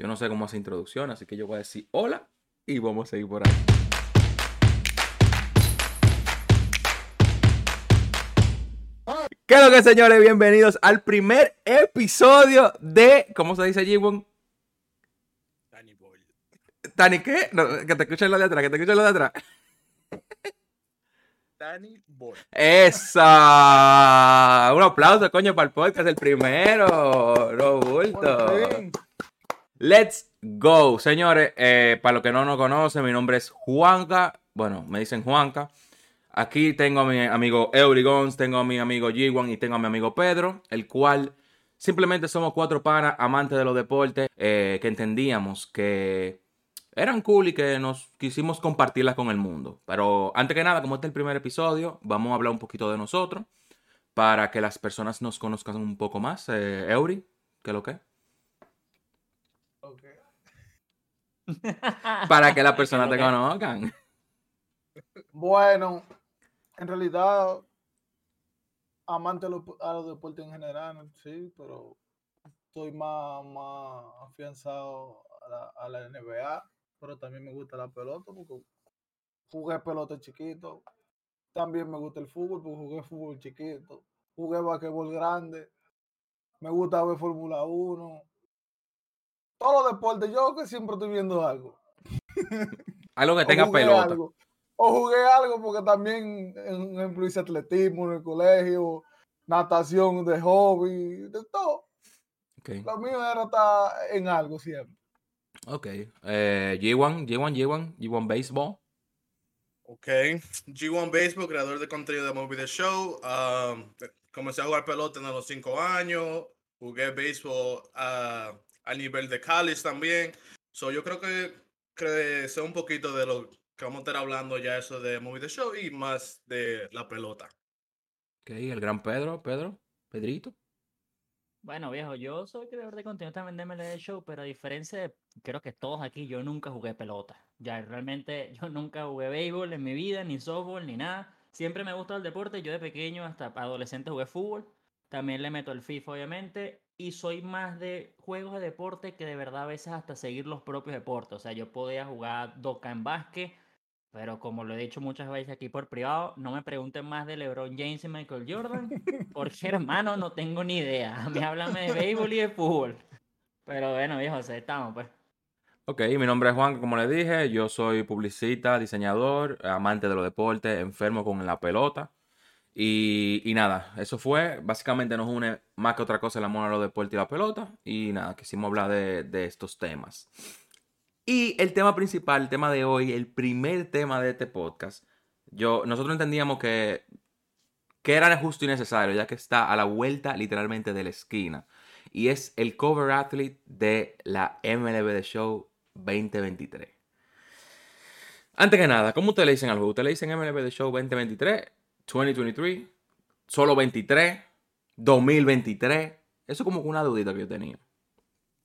Yo no sé cómo hacer introducción, así que yo voy a decir hola y vamos a seguir por ahí. ¿Qué es lo que, señores? Bienvenidos al primer episodio de. ¿Cómo se dice, G-Won? Danny Boy. ¿Tani qué? No, que te escuchen lo de atrás, que te escuchen lo de atrás. Danny Boy. ¡Esa! Un aplauso, coño, para el podcast, el primero. Fin. Let's go, señores. eh, para los que no nos conocen, mi nombre es Juanca. Bueno, me dicen Juanca. Aquí tengo a mi amigo Eurigons, tengo a mi amigo G1 y tengo a mi amigo Pedro, el cual simplemente somos cuatro panas amantes de los deportes eh, que entendíamos que eran cool y que nos quisimos compartirlas con el mundo. Pero antes que nada, como este es el primer episodio, vamos a hablar un poquito de nosotros para que las personas nos conozcan un poco más. Eh, Eury, ¿qué es lo que? Ok. Para que las personas te conozcan. Bueno, en realidad, amante a los, a los deportes en general, sí, pero estoy más, más afianzado a la, a la NBA, pero también me gusta la pelota porque jugué pelota chiquito. También me gusta el fútbol porque jugué fútbol chiquito. Jugué basquetbol grande. Me gusta ver Fórmula 1. Todos los deportes, yo que siempre estoy viendo algo. Algo que O tenga jugué pelota. algo. O jugué algo porque también, en ejemplo, hice atletismo en el colegio, natación de hobby, de todo. Ok, Lo mío era estar en algo siempre. ok. Eh, G1, G1, G1, G1 Baseball. Ok. G1 Baseball, creador de contenido de Movie The Show. Um, comencé a jugar pelota a los 5 años. Jugué béisbol a, a nivel de college también. So, yo creo que, que sé un poquito de lo que vamos a estar hablando ya eso de Movie The Show y más de la pelota. Ok, el gran Pedro, Pedro, Pedrito. Bueno, viejo, yo soy creador de contenido también de MLB Show, pero a diferencia de, creo que todos aquí, yo nunca jugué pelota. Ya, realmente yo nunca jugué béisbol en mi vida, ni softball, ni nada. Siempre me gustado el deporte, yo de pequeño hasta adolescente jugué fútbol. También le meto el FIFA, obviamente. Y soy más de juegos de deporte que de verdad a veces hasta seguir los propios deportes. O sea, yo podía jugar doca en básquet, pero como lo he dicho muchas veces aquí por privado, no me pregunten más de LeBron James y Michael Jordan, porque hermano, no tengo ni idea. A mí háblame de béisbol y de fútbol. Pero bueno, viejo, estamos, pues. Ok, mi nombre es Juan, como les dije, yo soy publicista, diseñador, amante de los deportes, enfermo con la pelota. Y, nada, eso fue, básicamente nos une más que otra cosa el amor a los deportes y la pelota. Y nada, quisimos hablar de, de estos temas. Y el tema principal, el tema de hoy, el primer tema de este podcast, yo, nosotros entendíamos que, que era justo y necesario, ya que está a la vuelta literalmente de la esquina. Y es el cover athlete de la MLB The Show 2023. Antes que nada, ¿cómo ustedes le dicen al juego? ¿Ustedes le dicen MLB The Show 2023? 2023? ¿Solo 23? ¿2023? Eso es como que una dudita que yo tenía.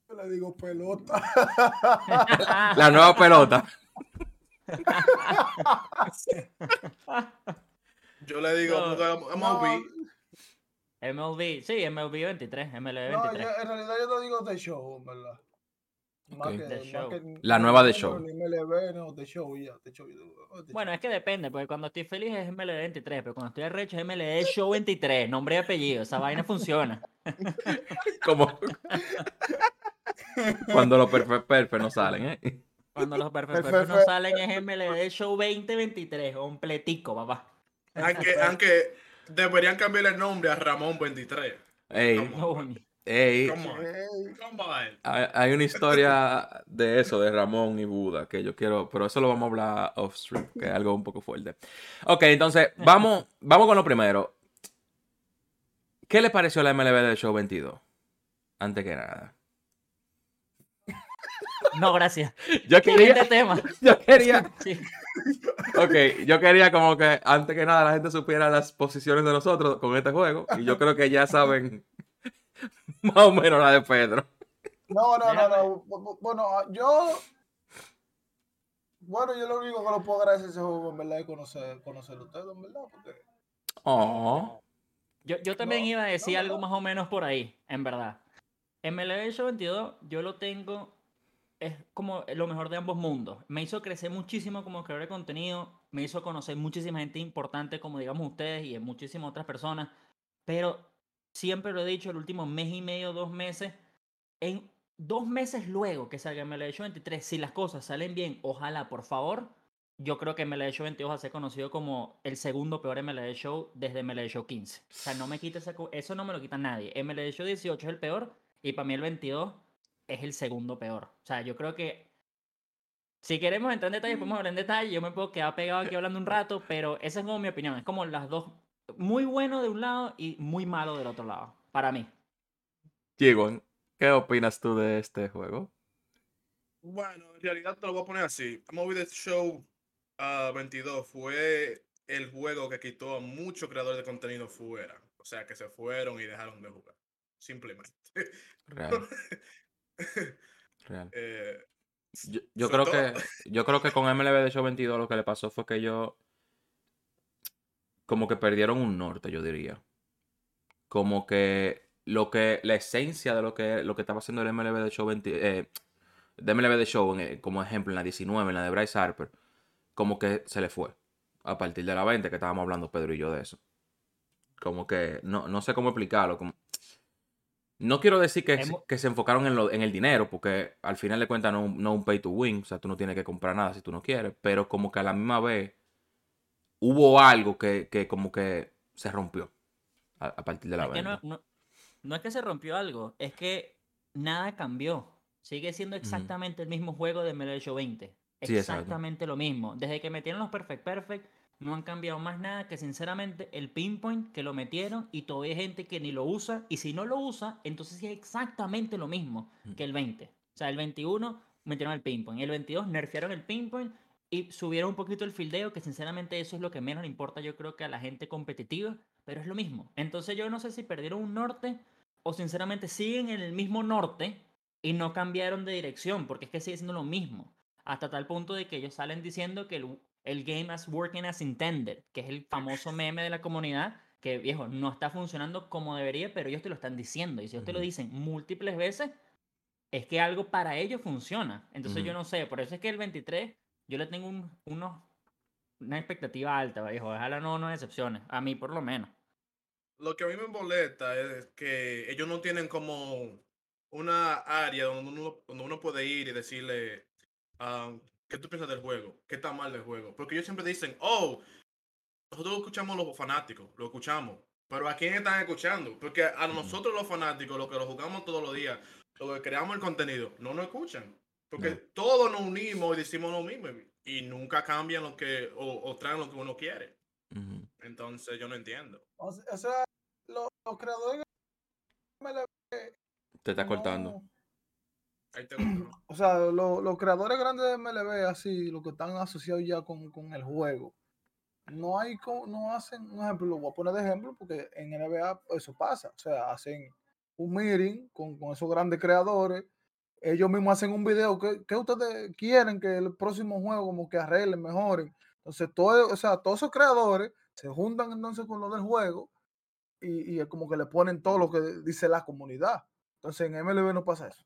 Yo le digo pelota. La nueva pelota. Yo le digo, No, No, MLB, MLB, sí, MLB 23, MLB no, 23. yo- en realidad yo te digo de show, en ¿verdad? Más Ok. que- The más Show. que- La nueva Show. MLB, no, de show, The Bueno, Show. es que depende, porque cuando estoy feliz es MLB 23, pero cuando estoy arrecho es MLB Show 23, nombre y apellido, esa vaina funciona. Como cuando los perfect perfect no salen, ¿eh? Cuando los perfectos Perfecto. no salen es MLB Show 2023, completico, papá. aunque, aunque deberían cambiar el nombre a Ramón 23. Ey, No, ey, Come on. Ey, Come on. hay, hay una historia de eso, de Ramón y Buda, que yo quiero, pero eso lo vamos a hablar off stream, que es algo un poco fuerte. Ok, entonces, vamos, vamos con lo primero. ¿Qué le pareció la MLB del Show 22? Antes que nada. no, gracias. Yo quería, tema. yo quería, Sí. ok, yo quería como que antes que nada la gente supiera las posiciones de nosotros con este juego, y yo creo que ya saben más o menos la de Pedro. No, no, no, Déjame. no. bu- bu- Bueno, ah, yo. Bueno, yo lo único que lo puedo agradecer ese juego, en verdad, es conocer, conocer a ustedes, en verdad, porque. Oh, Yo, yo también No, iba a decir no, algo no. más o menos por ahí, en verdad. MLB Show 22 yo lo tengo es como lo mejor de ambos mundos. Me hizo crecer muchísimo como creador de contenido, me hizo conocer muchísima gente importante como digamos ustedes y muchísimas otras personas, pero siempre lo he dicho, el último mes y medio, dos meses, en dos meses luego que salga MLB Show 23, si las cosas salen bien, ojalá, por favor, yo creo que MLB Show 22 va a ser conocido como el segundo peor MLB Show desde MLB Show 15. O sea, no me quita eso no me lo quita nadie. MLB Show 18 es el peor y para mí el 22 es el segundo peor. O sea, yo creo que si queremos entrar en detalle, podemos hablar en detalle. Yo me puedo quedar pegado aquí hablando un rato, pero esa es como mi opinión. Es como las dos, muy bueno de un lado y muy malo del otro lado, para mí. Diego, ¿qué opinas tú de este juego? Bueno, en realidad te lo voy a poner así. Movie The Show 22 ah, fue el juego que quitó a muchos creadores de contenido fuera. O sea, que se fueron y dejaron de jugar. Simplemente. Real. Real. Eh, yo, creo que, yo creo que con MLB de Show 22 lo que le pasó fue que ellos como que perdieron un norte, yo diría. Como que lo que la esencia de lo que lo que estaba haciendo el MLB de Show 20, eh, de MLB de Show como ejemplo en la 19, en la de Bryce Harper, como que se le fue a partir de la 20 que estábamos hablando Pedro y yo de eso. Como que no, no sé cómo explicarlo, como no quiero decir que, que se enfocaron en, lo, en el dinero, porque al final de cuentas no, no un pay to win, o sea, tú no tienes que comprar nada si tú no quieres, pero como que a la misma vez hubo algo que, que como que se rompió a, partir de la venta. No, no, es que se rompió algo, es que nada cambió. Sigue siendo exactamente el mismo juego de MLB 20. Exactamente lo mismo. Desde que metieron los Perfect Perfect, no han cambiado más nada que sinceramente el pinpoint que lo metieron y todavía hay gente que ni lo usa y si no lo usa, entonces es exactamente lo mismo que el 20. O sea, el 21 metieron el pinpoint, el 22 nerfearon el pinpoint y subieron un poquito el fildeo, que sinceramente eso es lo que menos le importa yo creo que a la gente competitiva, pero es lo mismo. Entonces yo no sé si perdieron un norte o sinceramente siguen en el mismo norte y no cambiaron de dirección, porque es que sigue siendo lo mismo. Hasta tal punto de que ellos salen diciendo que el el game as working as intended, que es el famoso meme de la comunidad, que viejo, no está funcionando como debería, pero ellos te lo están diciendo. Y si ellos te lo dicen múltiples veces, es que algo para ellos funciona. Entonces yo no sé, por eso es que el 23, yo le tengo un, una expectativa alta, viejo. Ojalá no nos decepcione, a mí por lo menos. Lo que a mí me molesta es que ellos no tienen como una área donde uno, donde uno puede ir y decirle, um, ¿Qué tú piensas del juego? ¿Qué está mal del juego? Porque ellos siempre dicen, oh, nosotros escuchamos los fanáticos, lo escuchamos. Pero ¿a quién están escuchando? Porque a nosotros los fanáticos, los que lo jugamos todos los días, los que creamos el contenido, no nos escuchan. Porque todos nos unimos y decimos lo mismo. Y nunca cambian lo que, o, traen lo que uno quiere. Entonces yo no entiendo. O sea, los, creadores te está cortando. O sea, los creadores grandes de MLB, así, los que están asociados ya con, el juego, no hay, no hacen, un ejemplo, lo voy a poner de ejemplo porque en NBA eso pasa, o sea, hacen un meeting con, esos grandes creadores, ellos mismos hacen un video, que, ustedes quieren que el próximo juego como que arreglen, mejoren? Entonces, todo, o sea, todos esos creadores se juntan entonces con lo del juego y, y es como que le ponen todo lo que dice la comunidad. Entonces, en MLB no pasa eso.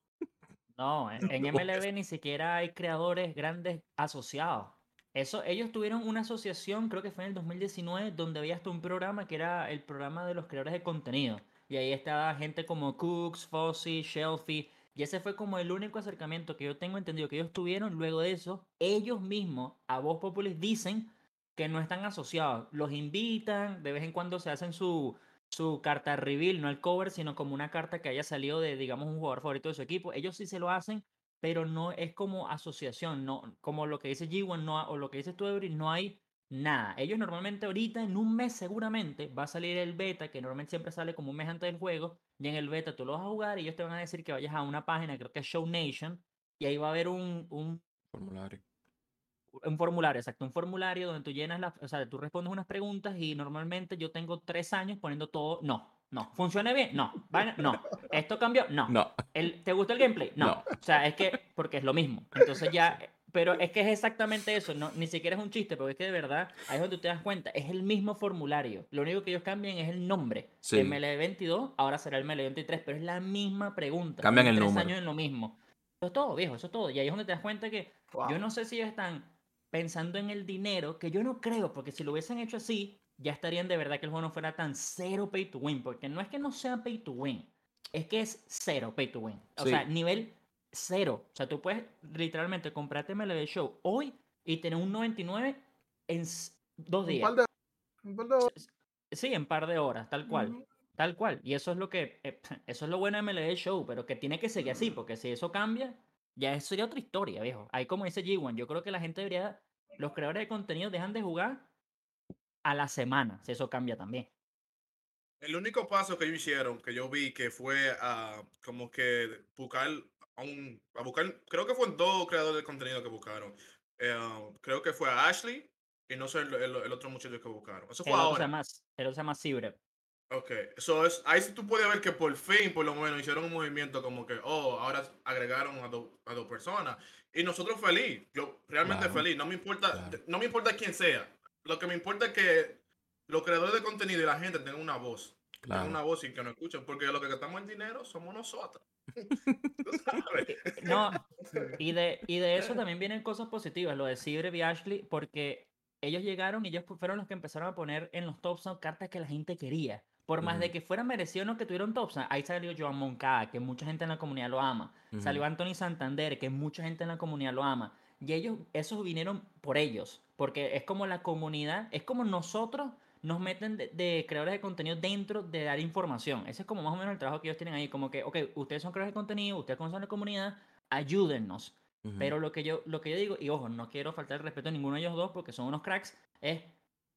No, en MLB ni siquiera hay creadores grandes asociados. Eso, ellos tuvieron una asociación, creo que fue en el 2019, donde había hasta un programa que era el programa de los creadores de contenido. Y ahí estaba gente como Cooks, Fossey, Shelfie. Y ese fue como el único acercamiento que yo tengo entendido que ellos tuvieron. Luego de eso, ellos mismos, a Voz Populis, dicen que no están asociados. Los invitan, de vez en cuando se hacen su, su carta reveal, no el cover, sino como una carta que haya salido de, digamos, un jugador favorito de su equipo. Ellos sí se lo hacen, pero no es como asociación, no, como lo que dice G1 no, o lo que dice tú, no hay nada. Ellos normalmente ahorita, en un mes seguramente, va a salir el beta, que normalmente siempre sale como un mes antes del juego, y en el beta tú lo vas a jugar y ellos te van a decir que vayas a una página, creo que es Show Nation, y ahí va a haber un, un formulario un formulario, exacto, un formulario donde tú llenas la, o sea, tú respondes unas preguntas y normalmente yo tengo tres años poniendo todo, no, no, ¿funciona bien? No, no, ¿esto cambió? No, no. ¿El, ¿te gusta el gameplay? No. o sea, es que, porque es lo mismo, entonces ya, pero es que es exactamente eso, no, ni siquiera es un chiste, porque es que de verdad, ahí es donde tú te das cuenta, es el mismo formulario, lo único que ellos cambian es el nombre, ML22, ahora será el ML23, pero es la misma pregunta. Cambian el tres número. años en lo mismo. es todo, viejo, eso es todo. Y ahí es donde te das cuenta que Wow. yo no sé si ellos están pensando en el dinero, que yo no creo, porque si lo hubiesen hecho así, ya estarían de verdad que el juego no fuera tan cero pay to win, porque no es que no sea pay to win, es que es cero pay to win. O Sí. sea, nivel cero. O sea, tú puedes literalmente comprarte MLB Show hoy y tener un 99 en dos Un días. par de, un par de horas. Sí, en par de horas, tal cual. Tal cual. Y eso es lo que. eh, eso es lo bueno de MLB Show, pero que tiene que seguir así, porque si eso cambia, ya eso sería otra historia, viejo. Ahí como dice G1, yo creo que la gente debería. Los creadores de contenido dejan de jugar a la semana, si eso cambia también. El único paso que ellos hicieron, que yo vi, que fue a como que buscar a un, a buscar, creo que fueron dos creadores de contenido que buscaron. Eh, um, creo que fue a Ashley y no sé el, el- el otro muchacho que buscaron. Eso El fue otro se ahora. el otro se llama Cibre. Ok, eso es, ahí sí tú puedes ver que por fin, por lo menos, hicieron un movimiento como que, oh, ahora agregaron a, do- a dos personas. Y nosotros feliz, yo realmente Claro, feliz, no me importa, claro. no me importa quién sea. Lo que me importa es que los creadores de contenido y la gente tengan una voz. Tengan una Claro. voz y que nos escuchen, porque lo que gastamos el dinero somos nosotros. Sabes. No, y de, y de eso también vienen cosas positivas, lo de Cibre y Ashley, porque ellos llegaron y ellos fu- fueron los que empezaron a poner en los top sound cartas que la gente quería. Por más de que fuera merecido no que tuvieron top sound, ahí salió Joan Moncada, que mucha gente en la comunidad lo ama. Salió Ujú. Anthony Santander, que mucha gente en la comunidad lo ama. Y ellos, esos vinieron por ellos, porque es como la comunidad, es como nosotros nos meten de, de creadores de contenido dentro de dar información. Ese es como más o menos el trabajo que ellos tienen ahí, como que, ok, ustedes son creadores de contenido, ustedes conocen la comunidad, ayúdennos. Ujú. Pero lo que yo, lo que yo digo, y ojo, no quiero faltar el respeto a ninguno de ellos dos porque son unos cracks, es,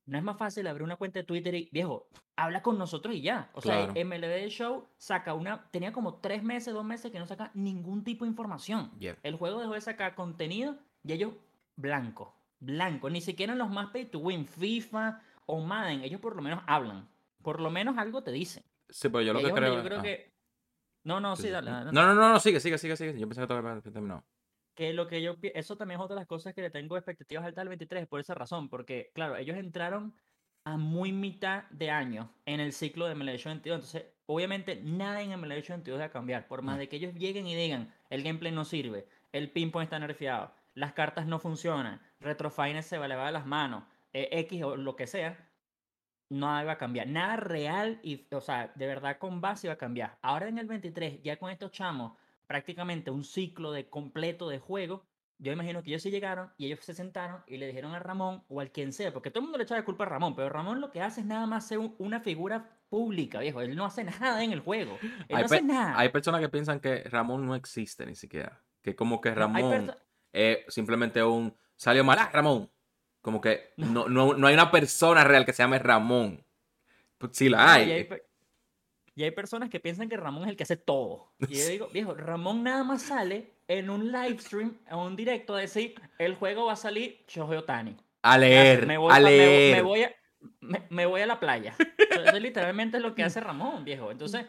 no es más fácil abrir una cuenta de Twitter y, viejo, habla con nosotros y ya. O Claro. sea, MLB Show saca una, tenía como tres meses, dos meses que no saca ningún tipo de información. El juego dejó de sacar contenido y ellos, blanco, blanco. Ni siquiera en los más pay to win, FIFA o Madden, ellos por lo menos hablan. Por lo menos algo te dicen. Sí, pero yo lo que creo. yo creo ah, que... No, no, sí, dale, No, no, no, no, sigue, sigue, sigue, sigue. Yo pensé que todavía terminado. que lo que yo eso también es otra de las cosas que le tengo expectativas altas al 23 por esa razón, porque claro, ellos entraron a muy mitad de año en el ciclo de Show 22, entonces obviamente nada en Show 22 va a cambiar, por más Mm. de que ellos lleguen y digan, el gameplay no sirve, el ping-pong está nerfeado, las cartas no funcionan, Retrofines se va a elevar de las manos, eh, X o lo que sea, nada va a cambiar. Nada real y, o sea, de verdad con base va a cambiar. Ahora en el 23, ya con estos chamos, prácticamente un ciclo de completo de juego, yo imagino que ellos sí llegaron y ellos se sentaron y le dijeron a Ramón o al quien sea, porque todo el mundo le echa la culpa a Ramón, pero Ramón lo que hace es nada más ser un- una figura pública, viejo. Él no hace nada en el juego. Él Hay, no hace nada. hay personas que piensan que Ramón no existe ni siquiera. Que como que No, Ramón perso- es simplemente un salió mal, ah, Ramón. Como que no, no, no hay una persona real que se llame Ramón. Pues sí la hay. y, hay pe- y hay personas que piensan que Ramón es el que hace todo. Y yo digo, viejo, Ramón nada más sale en un live stream, en un directo, a decir, el juego va a salir Shohei Otani. A leer, me voy, a me leer. me voy a, me, me voy a la playa. Eso es literalmente lo que hace Ramón, viejo. Entonces,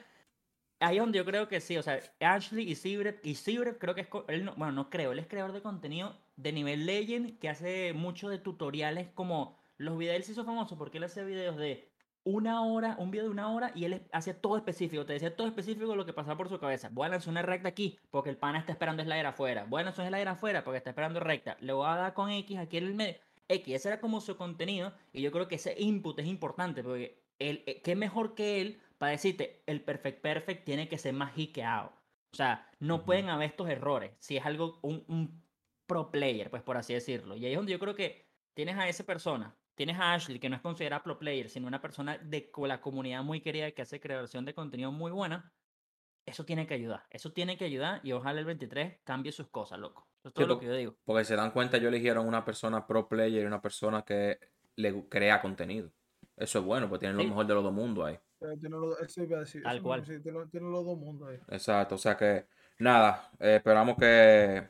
ahí es donde yo creo que sí. O sea, Ashley y Sibret, y Sibret creo que es, co- él no- bueno, no creo, él es creador de contenido de nivel Legend que hace mucho de tutoriales como los videos, él se hizo famoso porque él hace videos de una hora, un video de una hora y él hacía todo específico, te decía todo específico lo que pasaba por su cabeza. Voy a lanzar una recta aquí porque el pana está esperando slider afuera. Voy a lanzar un slider afuera porque está esperando recta. Le voy a dar con X aquí en el medio. X, ese era como su contenido y yo creo que ese input es importante porque él, eh, qué mejor que él para decirte el perfect perfect tiene que ser más hickeado. O sea, no pueden haber estos errores si es algo, un, un pro player, pues por así decirlo. Y ahí es donde yo creo que tienes a esa persona, tienes a Ashley, que no es considerada pro player, sino una persona de la comunidad muy querida que hace creación de contenido muy buena. Eso tiene que ayudar, eso tiene que ayudar y ojalá el 23 cambie sus cosas, loco. Eso es todo lo que yo digo. Porque se dan cuenta, ellos eligieron una persona pro player y una persona que le crea contenido. Eso es bueno, pues tienen lo mejor de los dos mundos ahí. Eh, Tiene eso iba a decir, Tal cual. sí, tiene, tiene los dos mundos ahí. Exacto, o sea que nada, eh, esperamos que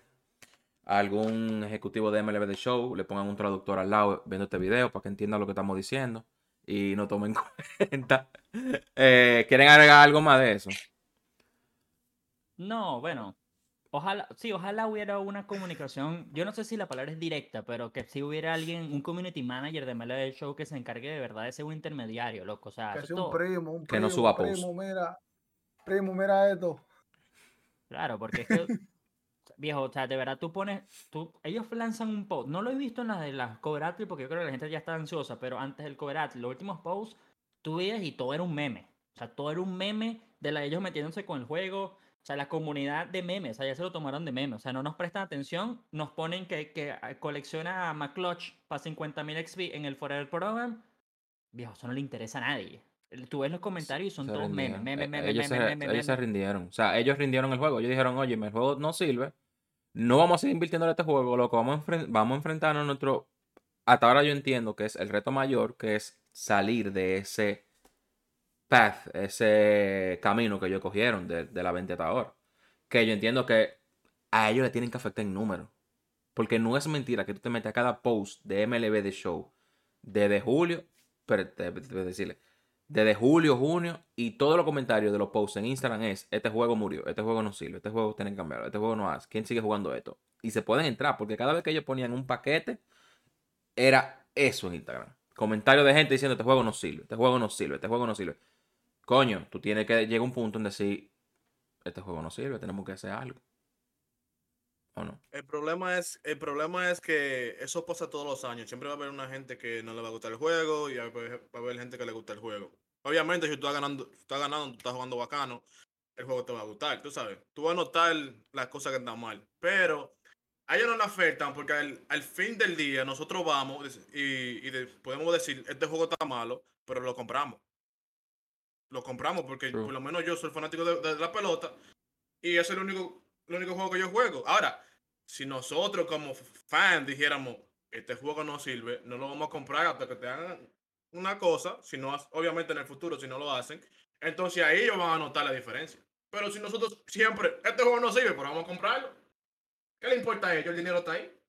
algún ejecutivo de MLB The Show le pongan un traductor al lado viendo este video para que entienda lo que estamos diciendo y no tomen cuenta. Eh, ¿Quieren agregar algo más de eso? No, bueno. Ojalá, sí, ojalá hubiera una comunicación. Yo no sé si la palabra es directa, pero que sí hubiera alguien, un community manager de MLB Show que se encargue de verdad de ser un intermediario, loco. O sea, Que sea un primo, un Que no suba post. primo, mira, primo, mira esto. Claro, porque es que viejo, o sea, de verdad tú pones, tú, ellos lanzan un post, no lo he visto en las de las cover porque yo creo que la gente ya está ansiosa, pero antes del cover los últimos posts, tú veías y todo era un meme. O sea, todo era un meme de la, ellos metiéndose con el juego. O sea, la comunidad de memes, o sea, ya se lo tomaron de meme. O sea, no nos prestan atención, nos ponen que, que colecciona a McClutch para 50.000 XP en el Forever Program. Viejo, eso no le interesa a nadie. Tú ves los comentarios y son todos memes, memes, memes, ellos, memes, se, ellos se rindieron. O sea, ellos rindieron el juego. Ellos dijeron, oye, el juego no sirve. No vamos a seguir invirtiendo en este juego. Lo que vamos a, vamos a enfrentarnos a nuestro... Hasta ahora yo entiendo que es el reto mayor, que es salir de ese path, ese camino que ellos cogieron de, la vendetta Que yo entiendo que a ellos le tienen que afectar en número. Porque no es mentira que tú te metes a cada post de MLB de show desde julio, pero te, decirle, desde julio, junio, y todos los comentarios de los posts en Instagram es, este juego murió, este juego no sirve, este juego tienen que cambiarlo, este juego no hace, ¿quién sigue jugando esto? Y se pueden entrar, porque cada vez que ellos ponían un paquete, era eso en Instagram. Comentarios de gente diciendo, este juego no sirve, este juego no sirve, este juego no sirve coño, tú tienes que llegar a un punto en decir, este juego no sirve, tenemos que hacer algo. ¿O no? El problema es, el problema es que eso pasa todos los años. Siempre va a haber una gente que no le va a gustar el juego y va a haber gente que le gusta el juego. Obviamente, si tú estás ganando, tú estás ganando, tú estás jugando bacano, el juego te va a gustar, tú sabes. Tú vas a notar las cosas que están mal. Pero a ellos no le afectan porque al, fin del día nosotros vamos y, podemos decir, este juego está malo, pero lo compramos lo compramos porque por lo menos yo soy fanático de, la pelota y es el único, el único juego que yo juego. Ahora, si nosotros como fans dijéramos, este juego no sirve, no lo vamos a comprar hasta que te hagan una cosa, si no, obviamente en el futuro, si no lo hacen, entonces ahí ellos van a notar la diferencia. Pero si nosotros siempre, este juego no sirve, pero vamos a comprarlo, ¿qué le importa a ellos? El dinero está ahí.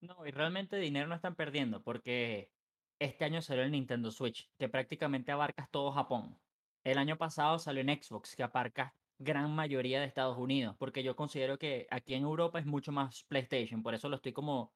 No, y realmente dinero no están perdiendo, porque este año salió el Nintendo Switch, que prácticamente abarca todo Japón. El año pasado salió en Xbox, que abarca gran mayoría de Estados Unidos, porque yo considero que aquí en Europa es mucho más PlayStation, por eso lo estoy como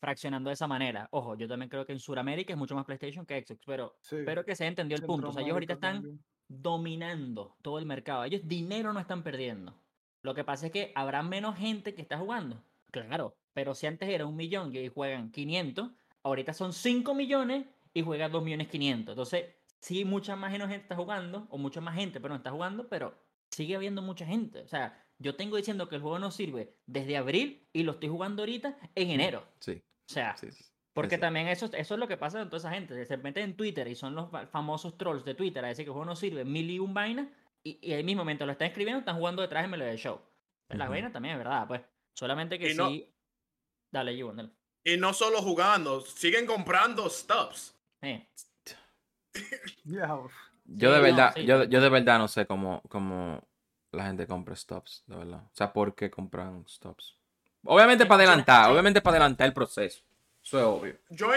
fraccionando de esa manera. Ojo, yo también creo que en Sudamérica es mucho más PlayStation que Xbox, pero espero que se haya entendido el punto. O sea, ellos ahorita están dominando todo el mercado. Ellos dinero no están perdiendo. Lo que pasa es que habrá menos gente que está jugando. Claro, pero si antes era un millón y juegan 500, ahorita son 5 millones y juega 2 millones 500. Entonces, sí, mucha más gente está jugando, o mucha más gente, pero no está jugando, pero sigue habiendo mucha gente. O sea, yo tengo diciendo que el juego no sirve desde abril y lo estoy jugando ahorita en enero. Sí. O sea, porque también eso, eso es lo que pasa con toda esa gente. Se meten en Twitter y son los famosos trolls de Twitter a decir que el juego no sirve mil y un vaina y, y al mismo momento lo están escribiendo, están jugando detrás de del Show. La vaina también es verdad, pues. Solamente que sí. Dale, Yugo, dale. Y no solo jugando, siguen comprando stubs. yo de verdad, yo, yo, de verdad no sé cómo, cómo la gente compra stops, de verdad. O sea, ¿por qué compran stops? Obviamente para adelantar, obviamente para adelantar el proceso. Eso es obvio. Yo,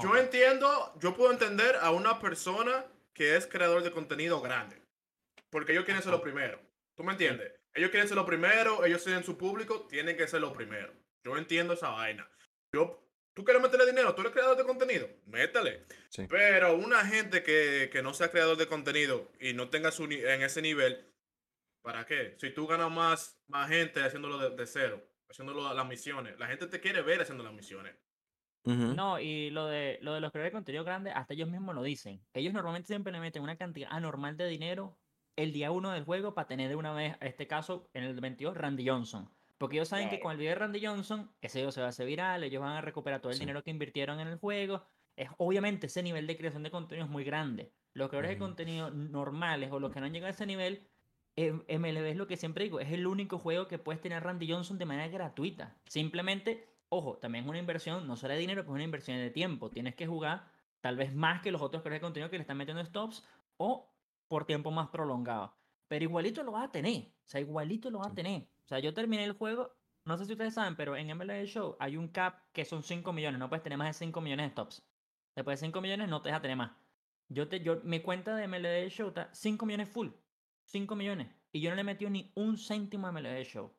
yo entiendo, yo puedo entender a una persona que es creador de contenido grande. Porque ellos quieren ser lo primero. ¿Tú me entiendes? Ellos quieren ser lo primero, ellos tienen su público, tienen que ser lo primero. Yo entiendo esa vaina. Yo, tú quieres meterle dinero, tú eres creador de contenido, métale. Pero una gente que, no sea creador de contenido y no tenga su, en ese nivel, ¿para qué? Si tú ganas más, más gente haciéndolo de, cero, haciéndolo las misiones, la gente te quiere ver haciendo las misiones. No, y lo de, lo de los creadores de contenido grande, hasta ellos mismos lo dicen. Ellos normalmente siempre le meten una cantidad anormal de dinero el día uno del juego para tener de una vez, en este caso, en el 22, Randy Johnson. Porque ellos saben que con el video de Randy Johnson, ese video se va a hacer viral, ellos van a recuperar todo el dinero que invirtieron en el juego. Es, obviamente ese nivel de creación de contenido es muy grande. Los creadores de contenido normales o los que no han llegado a ese nivel, MLB es lo que siempre digo, es el único juego que puedes tener Randy Johnson de manera gratuita. Simplemente, ojo, también es una inversión, no solo de dinero, pero es una inversión de tiempo. Tienes que jugar tal vez más que los otros creadores de contenido que le están metiendo stops o por tiempo más prolongado. Pero igualito lo vas a tener. O sea, igualito lo vas a tener. O sea, yo terminé el juego, no sé si ustedes saben, pero en MLB Show hay un cap que son 5 millones. No puedes tener más de 5 millones de stops. Después de 5 millones no te deja tener más. Yo te, yo, mi cuenta de MLB Show está 5 millones full. 5 millones. Y yo no le he metido ni un céntimo a MLB Show.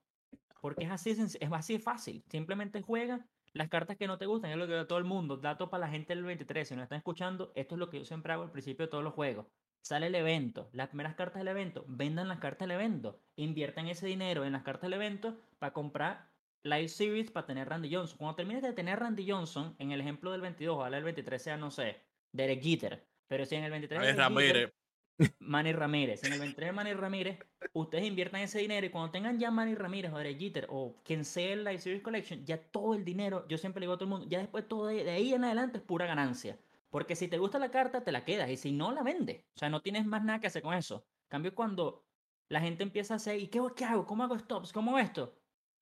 Porque es así, es así fácil. Simplemente juega las cartas que no te gustan. Es lo que veo todo el mundo. Dato para la gente del 23. Si no están escuchando, esto es lo que yo siempre hago al principio de todos los juegos. Sale el evento, las primeras cartas del evento, vendan las cartas del evento, inviertan ese dinero en las cartas del evento para comprar Live Series para tener Randy Johnson. Cuando termines de tener Randy Johnson, en el ejemplo del 22, ojalá el 23 sea, no sé, Derek Jeter, pero si en el 23 Ay, es Derek Jeter, Ramírez. Manny Ramírez. En el 23 de Manny Ramírez, ustedes inviertan ese dinero y cuando tengan ya Manny Ramírez o Derek Jeter o quien sea el Live Series Collection, ya todo el dinero, yo siempre le digo a todo el mundo, ya después todo de, de ahí en adelante es pura ganancia. Porque si te gusta la carta, te la quedas y si no, la vendes. O sea, no tienes más nada que hacer con eso. Cambio, cuando la gente empieza a hacer, ¿y qué, qué hago? ¿Cómo hago stops? ¿Cómo hago esto?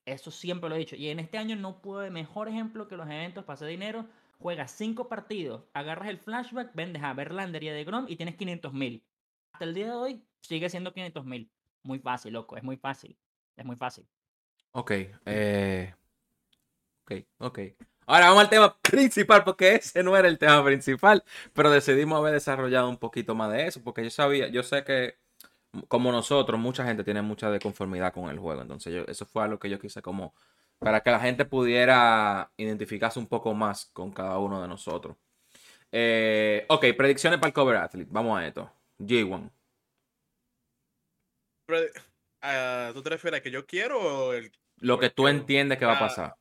Eso siempre lo he dicho. Y en este año no puedo mejor ejemplo que los eventos para hacer dinero. Juegas cinco partidos, agarras el flashback, vendes a Verlander y a DeGrom y tienes 500 mil. Hasta el día de hoy sigue siendo 500 mil. Muy fácil, loco. Es muy fácil. Es muy fácil. Ok, eh... Ok, ok. Ahora vamos al tema principal, porque ese no era el tema principal, pero decidimos haber desarrollado un poquito más de eso, porque yo sabía, yo sé que como nosotros, mucha gente tiene mucha desconformidad con el juego, entonces yo- eso fue algo que yo quise como, para que la gente pudiera identificarse un poco más con cada uno de nosotros. Eh, ok, predicciones para el cover athlete, vamos a esto. G1. Pero, ah, ¿Tú te refieres a que yo quiero o el... Lo que tú entiendes que va a ah, pasar.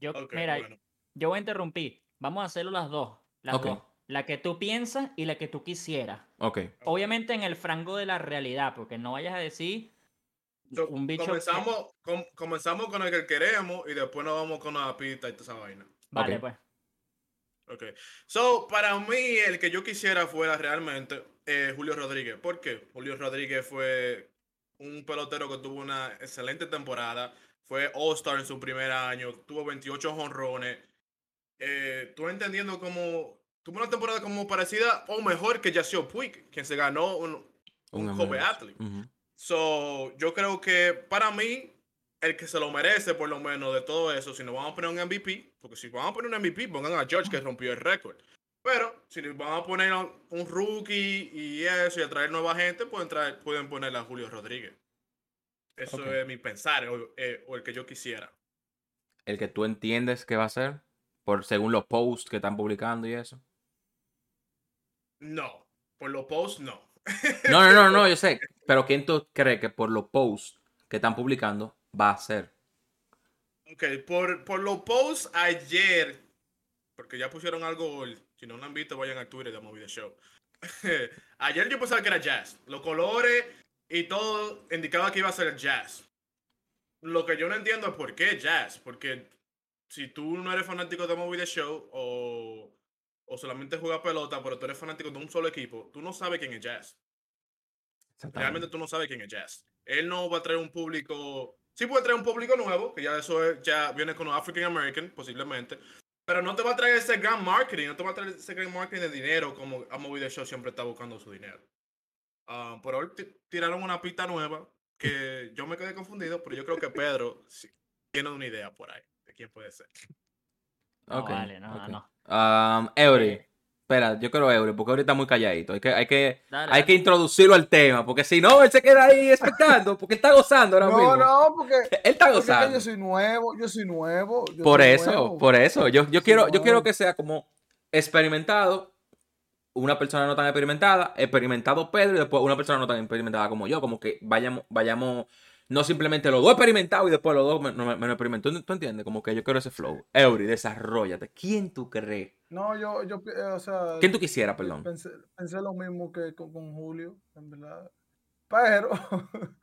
Yo, mira, bueno. yo voy a interrumpir. Vamos a hacerlo las dos. Las dos. La que tú piensas y la que tú quisieras. Ok, Obviamente en el frango de la realidad, porque no vayas a decir So, un bicho. que- comenzamos, com- comenzamos con el que queremos y después nos vamos con la pista y toda esa vaina. Vale, Ok. pues. Ok. So, para mí, el que yo quisiera fuera realmente eh, Julio Rodríguez. ¿Por qué? Julio Rodríguez fue un pelotero que tuvo una excelente temporada. Fue All-Star en su primer año. Tuvo 28 jonrones. Eh, tú entendiendo como. Tuvo una temporada como parecida o mejor que Yasiel Puig, quien se ganó un, un MLS. Athlete. So, yo creo que para mí, el que se lo merece, por lo menos, de todo eso, si nos vamos a poner un MVP, porque si vamos a poner un MVP, pongan a George que rompió el récord. Pero, si vamos a poner un rookie y eso, y a traer nueva gente, pueden, traer, pueden poner a Julio Rodríguez. Eso es mi pensar, o, eh, o el que yo quisiera. El que tú entiendes que va a ser, por según los posts que están publicando y eso. No, por los posts, no. No, no, no, no, yo sé. Pero ¿quién tú crees que por los posts que están publicando va a ser? Ok, por, por los posts ayer, porque ya pusieron algo, si no lo han visto, vayan al Twitter de Movie The Show. ayer yo pensaba que era jazz. Los colores y todo indicaba que iba a ser jazz. Lo que yo no entiendo es por qué jazz. Porque si tú no eres fanático de Movie The Show o, o solamente juegas pelota, pero tú eres fanático de un solo equipo, tú no sabes quién es jazz. Realmente tú no sabes quién es Jazz. Él no va a traer un público. Sí puede traer un público nuevo, que ya eso es- ya viene con los African American, posiblemente. Pero no te va a traer ese gran marketing, no te va a traer ese gran marketing de dinero como a Movie The Show siempre está buscando su dinero. Ah, por hoy ti- tiraron una pista nueva que yo me quedé confundido, pero yo creo que Pedro sí, tiene una idea por ahí de quién puede ser. No, Ok, vale, no, ok. no. Um, Eury. Espera, yo quiero Eury, porque Eury está muy calladito. Hay que, hay que, Dale, hay dale. que introducirlo al tema, porque si no, él se queda ahí expectando, porque él está gozando ahora No, mismo. no, porque, Él está gozando. yo soy nuevo, yo soy nuevo. yo Por soy eso, nuevo. por eso. Yo, yo, quiero, yo quiero no. que sea como experimentado, una persona no tan experimentada, experimentado Pedro y después una persona no tan experimentada como yo. Como que vayamos, vayamos, no simplemente los dos experimentados y después los dos menos me, experimentó. ¿Tú, tú entiendes? Como que yo quiero ese flow. Eury, desarrollate. ¿Quién tú crees? No, yo, yo, eh, o sea. ¿Quién tú quisieras, perdón? Pensé, pensé lo mismo que con, con Julio, en verdad. Pero.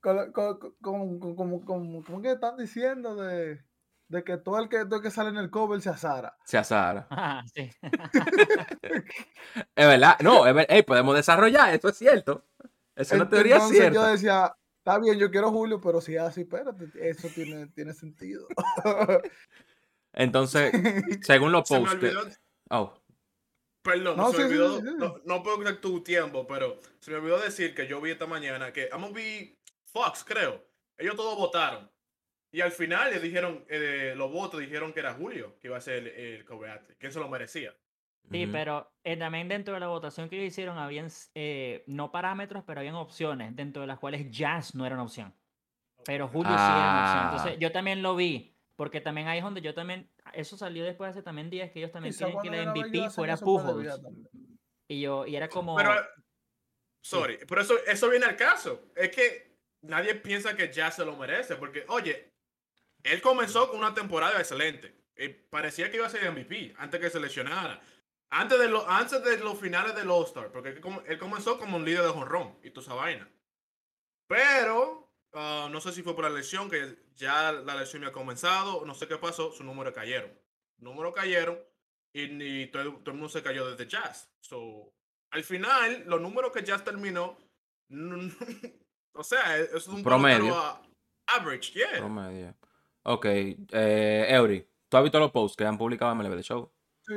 con, con- como- como- como que están diciendo de, de que todo el que, todo el que sale en el cover se asara. Se Sara. Ah, sí. Es verdad. No, es ver- ey, podemos desarrollar, eso es cierto. Es una teoría Entonces yo cierta. decía, está bien, yo quiero Julio, pero si es así, espérate, eso tiene, tiene sentido. Entonces, según los Se posts. Oh, Perdón, No, se sí, olvidó, sí, sí. No, no puedo quitar tu tiempo, pero se me olvidó decir que yo vi esta mañana que vi Fox, creo. Ellos todos votaron. Y al final le dijeron, eh, los votos dijeron que era Julio, que iba a ser el, el Kobe Athlete, que se lo merecía. Sí, ujú. pero eh, también dentro de la votación que ellos hicieron habían eh, no parámetros, pero habían opciones, dentro de las cuales jazz no era una opción. Pero Julio sí era una opción. Ah. Entonces yo también lo vi, porque también ahí es donde yo también, eso salió después hace también días que ellos también quieren que yo MVP fuera eso Pujols. Y yo, y era como. Pero, sorry, pero eso, eso viene al caso. Es que nadie piensa que ya se lo merece, porque, oye, él comenzó con una temporada excelente. Y parecía que iba a ser MVP antes que se lesionara. Antes de, lo, antes de los finales del All-Star, porque él, com- él comenzó como un líder de jonrón y toda esa vaina. Pero, ah, no sé si fue por la lesión, que ya la lesión había comenzado, no sé qué pasó, sus números cayeron. Números cayeron y, todo, todo el mundo se cayó desde Jazz. So, al final, los números que Jazz terminó, o sea, es un Promedio. average, yeah. Promedio. Ok, eh, Eury, ¿tú has visto los posts que han publicado en MLB The Show? Sí.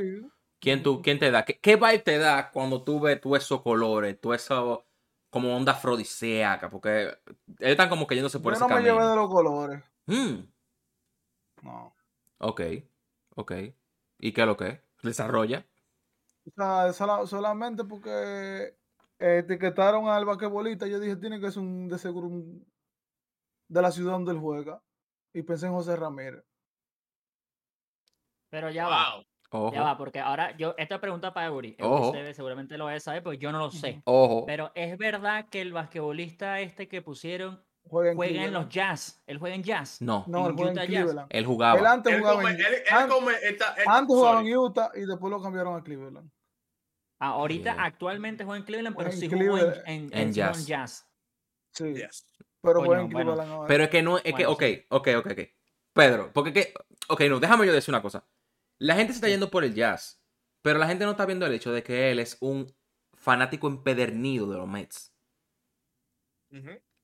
¿Quién, tú, ¿Quién te da? ¿Qué, qué vibe te da cuando tú ves tú esos colores, tú eso como onda afrodisíaca? Porque él están como cayéndose por Yo ese no me camino. llevé de los colores. Mm, No. ok, ok. ¿Y qué es lo que es? ¿Desarrolla? O sea, sola- solamente porque eh, etiquetaron al basquetbolista, yo dije, tiene que ser un de seguro un- de la ciudad donde él juega. Y pensé en José Ramírez. Pero ya va. Ojo, Ya va, porque ahora yo, esta pregunta para. Eury Ojo. se- seguramente lo debe saber, porque yo no lo sé. ojo. Pero es verdad que el basquetbolista este que pusieron Juega en juega en los. Jazz. Él juega en Jazz. No, No, en él juega en. Cleveland. él jugaba. Él antes Él jugaba come, en, él, él an- come, está- él- antes jugaba sorry. en Utah y después lo cambiaron a Cleveland. Ah, ahorita Yeah. actualmente juega en Cleveland, pero Juega en sí jugó en, en, Jazz. Jazz. Sí. Yes. Pero Coño, juega en bueno. Cleveland ahora. Pero es que no, es que, Bueno, ok, sí. ok, ok, ok. Pedro, porque que, ok, no, déjame yo decir una cosa. La gente se está yendo por el jazz, pero la gente no está viendo el hecho de que él es un fanático empedernido de los Mets.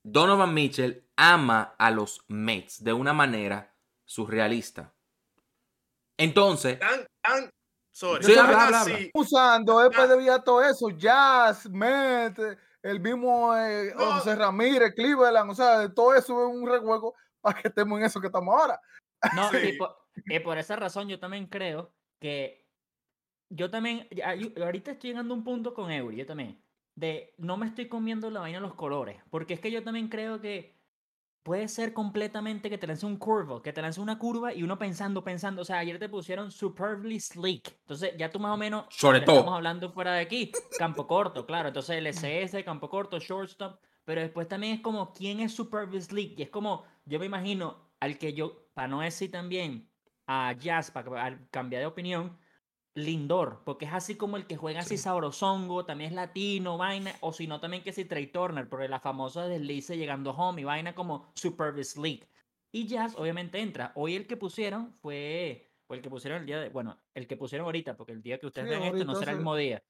Donovan Mitchell ama a los Mets de una manera surrealista. Entonces, Tan, tan, sorry. Sí, tan habla, habla, así- usando, él Ah. debía todo eso, Jazz, Met, el mismo eh, No. José Ramírez, Cleveland, o sea, todo eso es un rejuego para que estemos en eso que estamos ahora. No, y, por, y por esa razón yo también creo que yo también, ahorita estoy llegando a un punto con Eury, yo también, de no me estoy comiendo la vaina de los colores, porque es que yo también creo que puede ser completamente que te lance un curvo, que te lance una curva y uno pensando, pensando, o sea, ayer te pusieron superbly sleek, entonces ya tú más o menos, Sobre todo. estamos hablando fuera de aquí, campo corto, claro, entonces el SS, campo corto, shortstop, pero después también es como, ¿quién es superbly sleek? Y es como, yo me imagino al que yo, para no decir también a Jazz, para cambiar de opinión, Lindor, porque es así como el que juega así sabrosongo, también es latino, vaina, o si no también que si Trey Turner, porque la famosa deslice llegando home y vaina como Supervis League. Y Jazz obviamente entra. Hoy el que pusieron fue, fue el que pusieron el día de, bueno, el que pusieron ahorita, porque el día que ustedes Sí, vean esto no será el mismo día.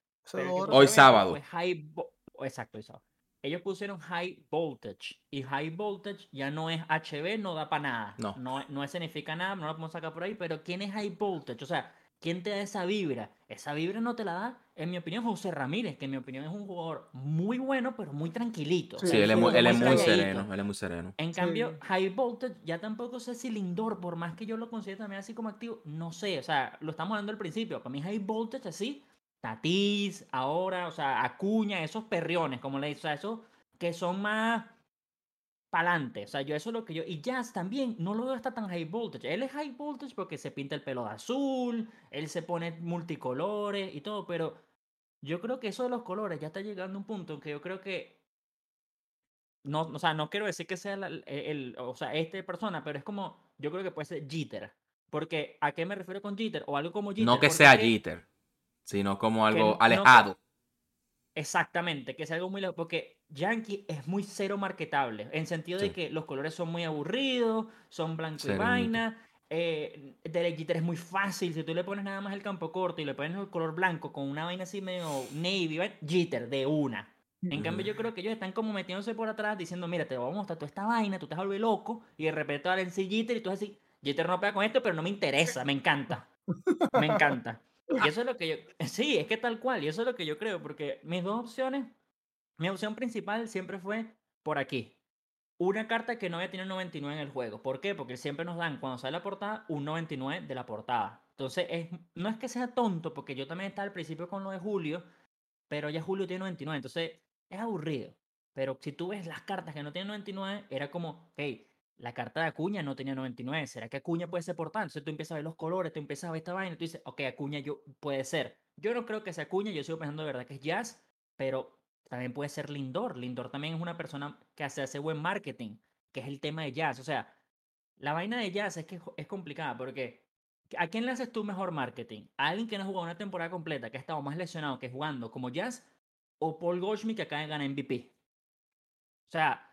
Hoy sábado. High exacto, hoy sábado. Ellos pusieron high voltage y high voltage ya no es HB, no da para nada. No. no. No significa nada, no lo podemos sacar por ahí, pero ¿quién es high voltage? O sea, ¿quién te da esa vibra? Esa vibra no te la da, en mi opinión, José Ramírez, que en mi opinión es un jugador muy bueno, pero muy tranquilito. Sí, él es muy, jugador él es muy calladito. sereno, él es muy sereno. En cambio, Sí. High Voltage, ya tampoco sé si Lindor, por más que yo lo considere también así como activo, no sé, o sea, lo estamos hablando al principio. Para mí, High Voltage así, Tatís, ahora, o sea, Acuña, esos perriones, como le digo, o sea, esos que son más pa'lante. O sea, yo eso es lo que yo. Y Jazz también, no lo veo hasta tan high voltage. Él es high voltage porque se pinta el pelo de azul, él se pone multicolores y todo, pero yo creo que eso de los colores ya está llegando a un punto en que yo creo que no, o sea, no quiero decir que sea la- el, el- o sea, esta persona, pero es como, yo creo que puede ser Jeter. Porque, ¿a qué me refiero con Jeter? O algo como Jeter. No que sea Jeter, sino como algo que- alejado. Exactamente, que sea algo muy lejos, porque Yankee es muy cero marketable, en sentido de Sí. que los colores son muy aburridos, son blanco y Serenito. vaina, eh, Derek Jeter es muy fácil, si tú le pones nada más el campo corto y le pones el color blanco con una vaina así medio navy, vaina, Jeter de una. En cambio, yo creo que ellos están como metiéndose por atrás diciendo, mira, te voy a mostrar toda esta vaina, tú te vas a volver loco, y de repente a decir Jeter y tú así, Jeter no pega con esto, pero no me interesa, me encanta. Me encanta. Y eso es lo que yo, sí, es que tal cual, y eso es lo que yo creo, porque mis dos opciones, mi opción principal siempre fue por aquí. Una carta que no había tenido 99 en el juego. ¿Por qué? Porque siempre nos dan, cuando sale la portada, un 99 de la portada. Entonces, es, no es que sea tonto, porque yo también estaba al principio con lo de Julio, pero ya Julio tiene 99, entonces es aburrido. Pero si tú ves las cartas que no tienen 99, era como, hey, la carta de Acuña no tenía 99. ¿Será que Acuña puede ser portada? Entonces tú empiezas a ver los colores, tú empiezas a ver esta vaina y tú dices, ok, Acuña yo, puede ser. Yo no creo que sea Acuña, yo sigo pensando de verdad que es Jazz, pero también puede ser Lindor. Lindor también es una persona que hace, hace buen marketing, que es el tema de Jazz. O sea, la vaina de Jazz es que es complicada porque ¿a quién le haces tú mejor marketing? ¿A alguien que no ha jugado una temporada completa, que ha estado más lesionado que jugando como Jazz? ¿O Paul Goldschmidt que acaba de ganar MVP? O sea,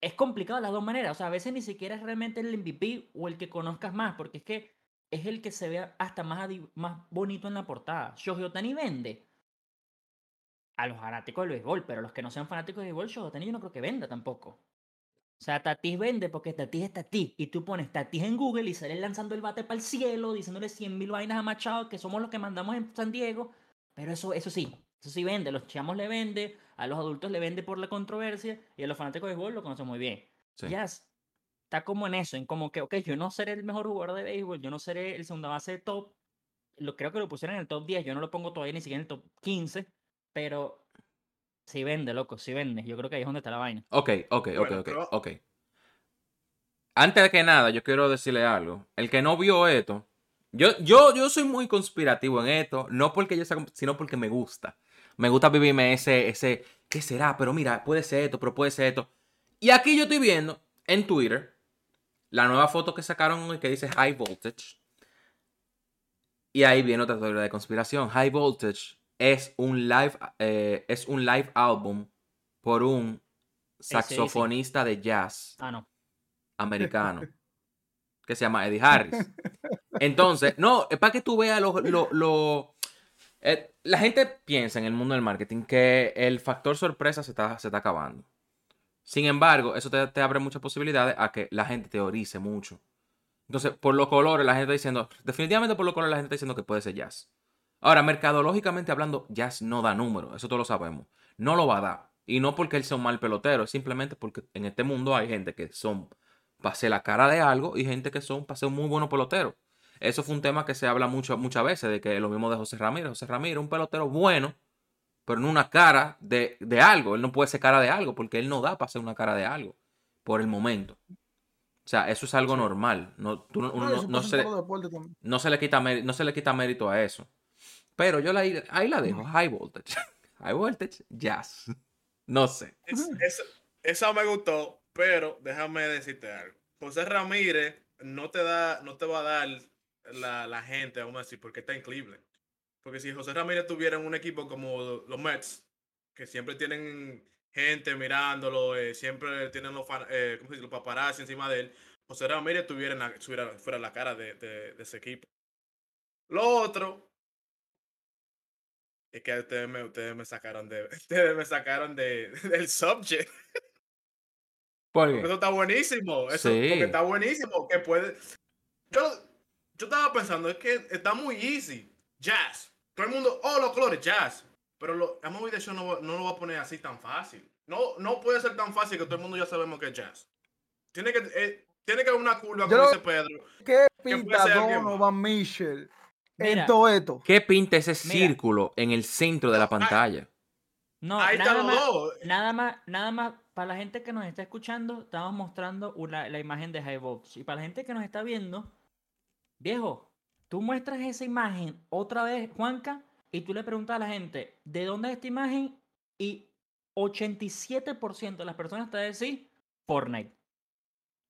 es complicado de las dos maneras. O sea, a veces ni siquiera es realmente el MVP o el que conozcas más, porque es que es el que se ve hasta más, más bonito en la portada. Shohei Otani vende a los fanáticos del béisbol, pero los que no sean fanáticos del béisbol, Shohei Otani yo no creo que venda tampoco. O sea, Tatis vende porque Tatis es Tatis. Y tú pones Tatis en Google y sales lanzando el bate para el cielo, diciéndole 100 mil vainas a Machado, que somos los que mandamos en San Diego. Pero eso, eso sí, eso sí vende. Los chamos le vende, a los adultos le vende por la controversia y a los fanáticos de béisbol lo conocen muy bien. Ya está como en eso, en como que, ok, yo no seré el mejor jugador de béisbol, yo no seré el segunda base de top. Lo, creo que lo pusieron en el top 10, yo no lo pongo todavía ni siquiera en el top 15, pero Sí vende, loco, sí vende. Yo creo que ahí es donde está la vaina. Ok, ok, ok, ok, ok. Antes de que nada, yo quiero decirle algo. El que no vio esto, yo, yo, yo soy muy conspirativo en esto, no porque yo sea, sino porque me gusta. Me gusta vivirme ese, ese, ¿qué será? Pero mira, puede ser esto, pero puede ser esto. Y aquí yo estoy viendo en Twitter la nueva foto que sacaron que dice High Voltage. Y ahí viene otra teoría de conspiración. High Voltage es un live, eh, es un live álbum por un saxofonista de jazz ah, americano que se llama Eddie Harris. Entonces, no, es para que tú veas lo... lo, eh, la gente piensa en el mundo del marketing que el factor sorpresa se está, se está acabando. Sin embargo, eso te, te, abre muchas posibilidades a que la gente teorice mucho. Entonces, por los colores, la gente está diciendo, definitivamente por los colores, la gente está diciendo que puede ser jazz. Ahora, mercadológicamente hablando, Jazz no da número, eso todos lo sabemos. No lo va a dar. Y no porque él sea un mal pelotero, simplemente porque en este mundo hay gente que son para ser la cara de algo y gente que son para ser un muy buenos pelotero. Eso fue un tema que se habla mucho, muchas veces, de que lo mismo de José Ramírez. José Ramírez, un pelotero bueno, pero no una cara de, algo. Él no puede ser cara de algo porque él no da para ser una cara de algo por el momento. O sea, eso es algo normal. No, no, se, no, se, le quita, no se le quita mérito a eso. Pero yo la, ahí la dejo, high voltage. High voltage, jazz. No sé. esa me gustó, pero déjame decirte algo. José Ramírez no te da, no te va a dar la, la gente aún así porque está en Cleveland. Porque si José Ramírez tuviera un equipo como los Mets, que siempre tienen gente mirándolo, eh, siempre tienen los, eh, los paparazzi encima de él, José Ramírez tuviera, fuera la cara de, de, ese equipo. Lo otro es que ustedes me, ustedes me sacaron de. Ustedes me sacaron de, del subject. Porque eso está buenísimo. Eso porque está buenísimo. Que puede. Yo, yo estaba pensando, es que está muy easy. Jazz. Todo el mundo, oh, los colores, jazz. Pero lo, de eso no, no lo va a poner así tan fácil. No, no puede ser tan fácil que todo el mundo ya sabemos que es jazz. Tiene que, eh, tiene que haber una curva, como dice Pedro. ¿Qué pinta Donovan Mitchell? en todo esto. ¿Qué pinta ese círculo en el centro de la pantalla? No, nada, más, nada más, nada más, para la gente que nos está escuchando, estamos mostrando la imagen de Highbox. Y para la gente que nos está viendo, viejo, tú muestras esa imagen otra vez, Juanca, y tú le preguntas a la gente, ¿de dónde es esta imagen? Y 87% de las personas te van a decir Fortnite.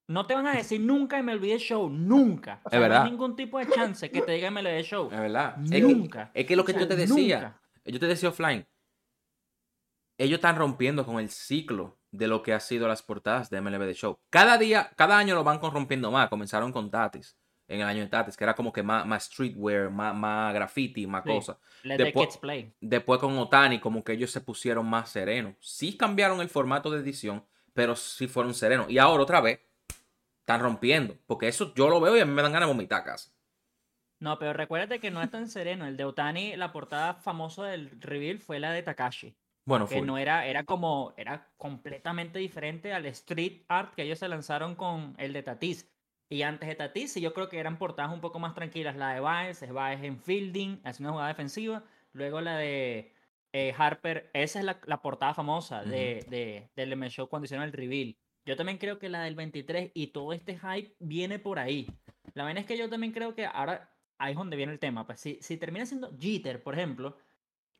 No te van a decir nunca MLB Show, nunca. es verdad. No hay ningún tipo de chance que te diga MLB Show. Es verdad. Nunca. Es que, lo que yo te decía, yo te decía offline, ellos están rompiendo con el ciclo de lo que ha sido las portadas de MLB Show. Cada día, cada año lo van corrompiendo más. Comenzaron con Tatis, en el año de Tatis, que era como que más, más streetwear, más, más graffiti, más cosas. Después, play. después con Otani, como que ellos se pusieron más serenos. Sí cambiaron el formato de edición, pero sí fueron serenos. Y ahora otra vez están rompiendo. Porque eso yo lo veo y a mí me dan ganas de vomitar casi. No, pero recuérdate que no es tan sereno. El de Otani, la portada famosa del reveal fue la de Takashi. Bueno, que no era, era como, era completamente diferente al street art que ellos se lanzaron con el de Tatis. Y antes de Tatis, yo creo que eran portadas un poco más tranquilas. La de Baez, es Baez en fielding, hace una jugada defensiva. Luego la de eh, Harper, esa es la, portada famosa de, de, del M Show cuando hicieron el reveal. Yo también creo que la del 23 y todo este hype viene por ahí. La verdad es que yo también creo que ahora ahí es donde viene el tema. Pues si, si termina siendo Jeter, por ejemplo,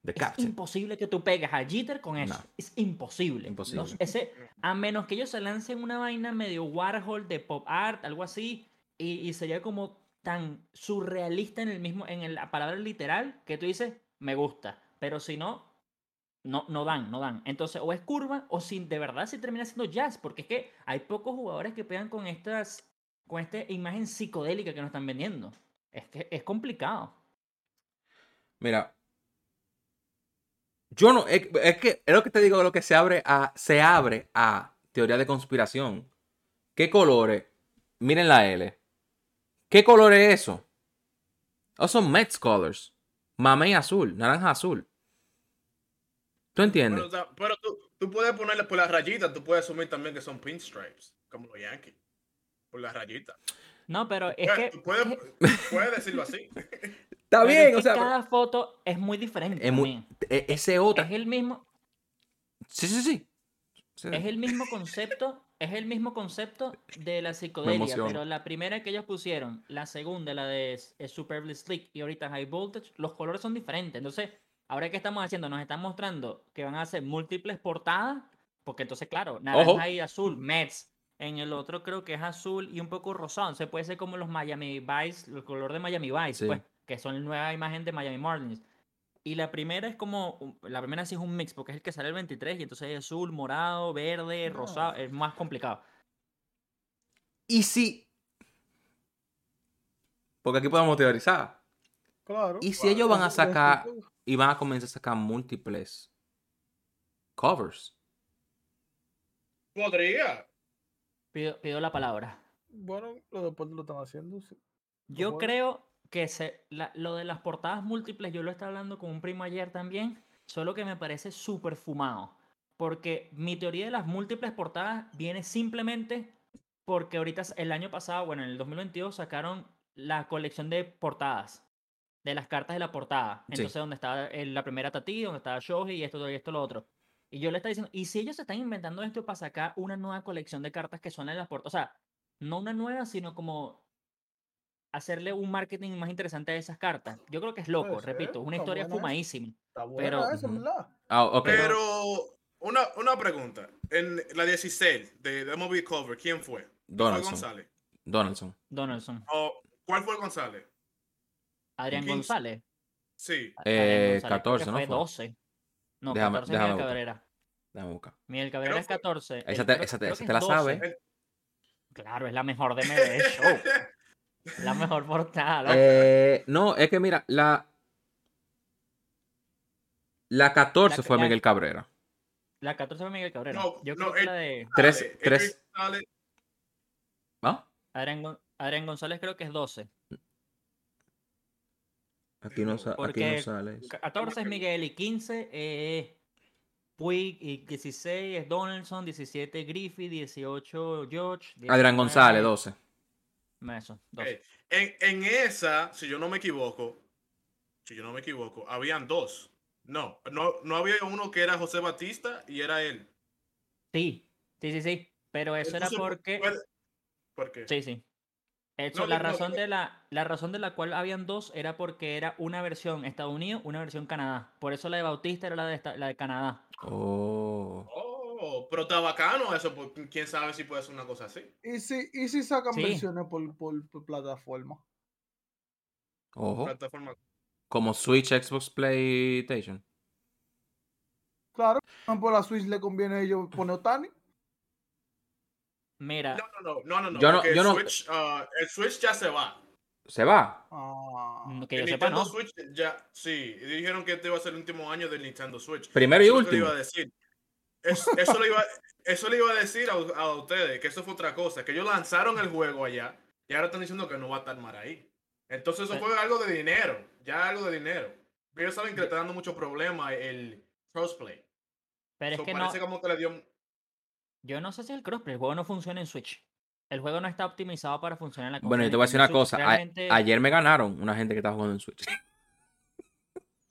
The es Captain. imposible que tú pegues a Jeter con eso. No. Es imposible. Imposible. Los- ese, a menos que ellos se lancen una vaina medio Warhol de pop art, algo así, y, y sería como tan surrealista en el mismo, en la palabra literal, que tú dices, me gusta. Pero si no, no, no dan, no dan. Entonces, o es curva, o si de verdad se termina siendo jazz, porque es que hay pocos jugadores que pegan con estas, con esta imagen psicodélica que nos están vendiendo. Es que es complicado. Mira. Yo no. Es, es que es lo que te digo, lo que se abre a. Se abre a teoría de conspiración. ¿Qué colores? Miren la L. ¿Qué color es eso? Esos son Mets colors. Mamey azul, naranja azul. ¿Tú entiendes? Pero tú, tú puedes ponerle por las rayitas, tú puedes asumir también que son pinstripes, como los Yankees. Por las rayitas. No, pero es que... puedes, es- puedes decirlo así. Está es bien, que o sea. cada foto es muy diferente. es muy- e- ese otra. Es el mismo, Sí, sí, sí. Sí. es el mismo concepto, es el mismo concepto de la psicodelia, pero la primera que ellos pusieron, la segunda, la de Superbly Slick y ahorita High Voltage, los colores son diferentes. Entonces, ahora que estamos haciendo, nos están mostrando que van a hacer múltiples portadas, porque entonces, claro, naranja Ojo. y azul, Mets. En el otro creo que es azul y un poco rosado. Se puede ser como los Miami Vice, el color de Miami Vice, Sí. pues, que son la nueva imagen de Miami Marlins. Y la primera es como, la primera sí es un mix, porque es el que sale el 23 y entonces hay azul, morado, verde, No. rosado, es más complicado. Y si. Porque aquí podemos teorizar. Claro. ¿Y si ellos van a sacar y van a comenzar a sacar múltiples covers? Podría. Pido, pido la palabra. Bueno, los deportes lo están haciendo. sí. Yo creo que se, la- lo de las portadas múltiples, yo lo estaba hablando con un primo ayer también, solo que me parece súper fumado. Porque mi teoría de las múltiples portadas viene simplemente porque ahorita, el año pasado, bueno, en el 2022 sacaron la colección de portadas, de las cartas de la portada. Sí. Entonces, donde estaba el- la primera Tati, donde estaba Shoji y esto, y esto, lo otro. Y yo le estaba diciendo, ¿y si ellos se están inventando esto para sacar una nueva colección de cartas que son en las portadas? O sea, no una nueva, sino como hacerle un marketing más interesante a esas cartas. Yo creo que es loco, repito, es una está historia fumadísima. Está buena Pero- esa, Ujú. ¿verdad? Ah, ok. Pero una, una pregunta. En la 16 de The Movie Cover, ¿quién fue? ¿Fue Donaldson. González? Donaldson. Donaldson. ¿O cuál fue González? Adrián quién- González. Sí. Eh, González creo que 14, ¿no fue fue? 12. No, Déjame- 14 déjame Miguel. Cabrera. Déjame buscar. Miguel Cabrera Creo es fue- 14. Esa el- te- creo- esa te- esa te la sabe. 12. Claro, es la mejor de MLB Show. la mejor portada. loco. Eh, no, es que mira, la. La 14 La- fue la- Miguel Cabrera. La 14 fue Miguel Cabrera. No, Yo no, creo que la de ¿Ah? Adrián, Gon- Adrián González creo que es 12. Aquí no, sa- aquí no sale. eso. 14 es Miguel y 15 es Puig y 16 es Donaldson, 17 Griffith, 18 George. Adrián 19 González, 12. Eso, 12. ok. En, en esa, si yo no me equivoco, si yo no me equivoco, habían dos. No, no, no había uno que era José Batista y era él. Sí, sí, sí, sí. Pero eso era porque. puede- ¿Por qué? Sí, sí. Eso, No, la no, razón digo- de la, la razón de la cual habían dos era porque era una versión Estados Unidos, una versión Canadá. Por eso la de Bautista era la de, esta- la de Canadá. Oh. Pero está bacano eso, porque quién sabe si puede ser una cosa así. ¿Y si, y si sacan Sí. versiones por, por, por plataforma? Ojo. Plataforma. Como Switch, Xbox, PlayStation. Claro, por la Switch le conviene a ellos poner Otani. Mira, No, no, no, no, no, no. Yo no- yo el, no- Switch, ah, el Switch ya se va. ¿Se va? Ah, que El yo sepa, Nintendo no. Switch ya, sí, y dijeron que este iba a ser el último año del Nintendo Switch. Primero y Eso último. iba a decir. Es- eso, le iba, eso le iba a decir a, a ustedes, que eso fue otra cosa, que ellos lanzaron el juego allá y ahora están diciendo que no va a estar mal ahí. Entonces eso fue algo de dinero, ya algo de dinero. Ellos saben que le está dando mucho problema el crossplay. Pero es que no, parece como que le dio... yo no sé si el crossplay, el juego no funciona en Switch. El juego no está optimizado para funcionar en la Bueno, consola yo te voy a decir una cosa. A- ayer me ganaron una gente que estaba jugando en Switch.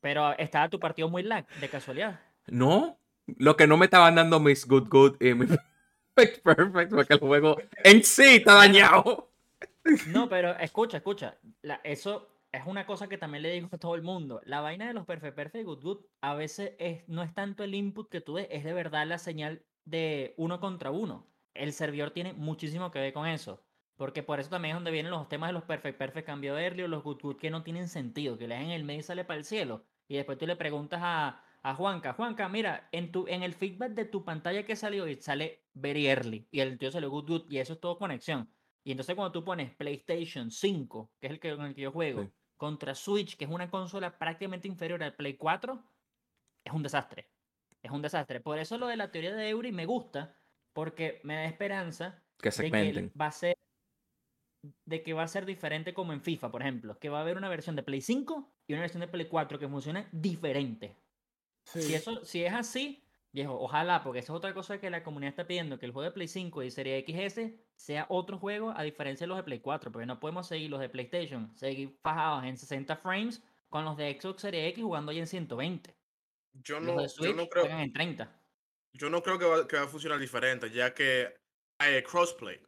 Pero estaba tu partido muy lag, de casualidad. No. Lo que no me estaban dando mis good good y mis perfect, perfect, porque el juego en sí está dañado. No, pero escucha, escucha. la- eso es una cosa que también le digo a todo el mundo. La vaina de los perfect, perfect, good, good, a veces es, no es tanto el input que tú des, es de verdad la señal de uno contra uno. El servidor tiene muchísimo que ver con eso. Porque por eso también es donde vienen los temas de los perfect, perfect, cambio de early o los good, good que no tienen sentido, que le en el medio y sale para el cielo. Y después tú le preguntas a, a Juanca, Juanca, mira, en, tu, en el feedback de tu pantalla que salió sale very early. Y el tío salió good, good. Y eso es todo conexión. Y entonces cuando tú pones PlayStation 5, que es el que, con el que yo juego, Sí. contra Switch, que es una consola prácticamente inferior al Play 4, es un desastre. Es un desastre. Por eso lo de la teoría de Eury me gusta, porque me da esperanza Que de que va a ser de que va a ser diferente como en FIFA, por ejemplo, que va a haber una versión de Play 5 y una versión de Play 4 que funcione diferente. Sí. Si eso si es así, viejo, ojalá, porque esa es otra cosa que la comunidad está pidiendo, que el juego de Play 5 y Serie XS sea otro juego a diferencia de los de Play 4, porque no podemos seguir los de PlayStation, seguir fajados en 60 frames con los de Xbox Series X jugando ya en 120. Yo Los no, yo no creo, en 30. yo no creo que va, que va a funcionar diferente, ya que hay crossplay.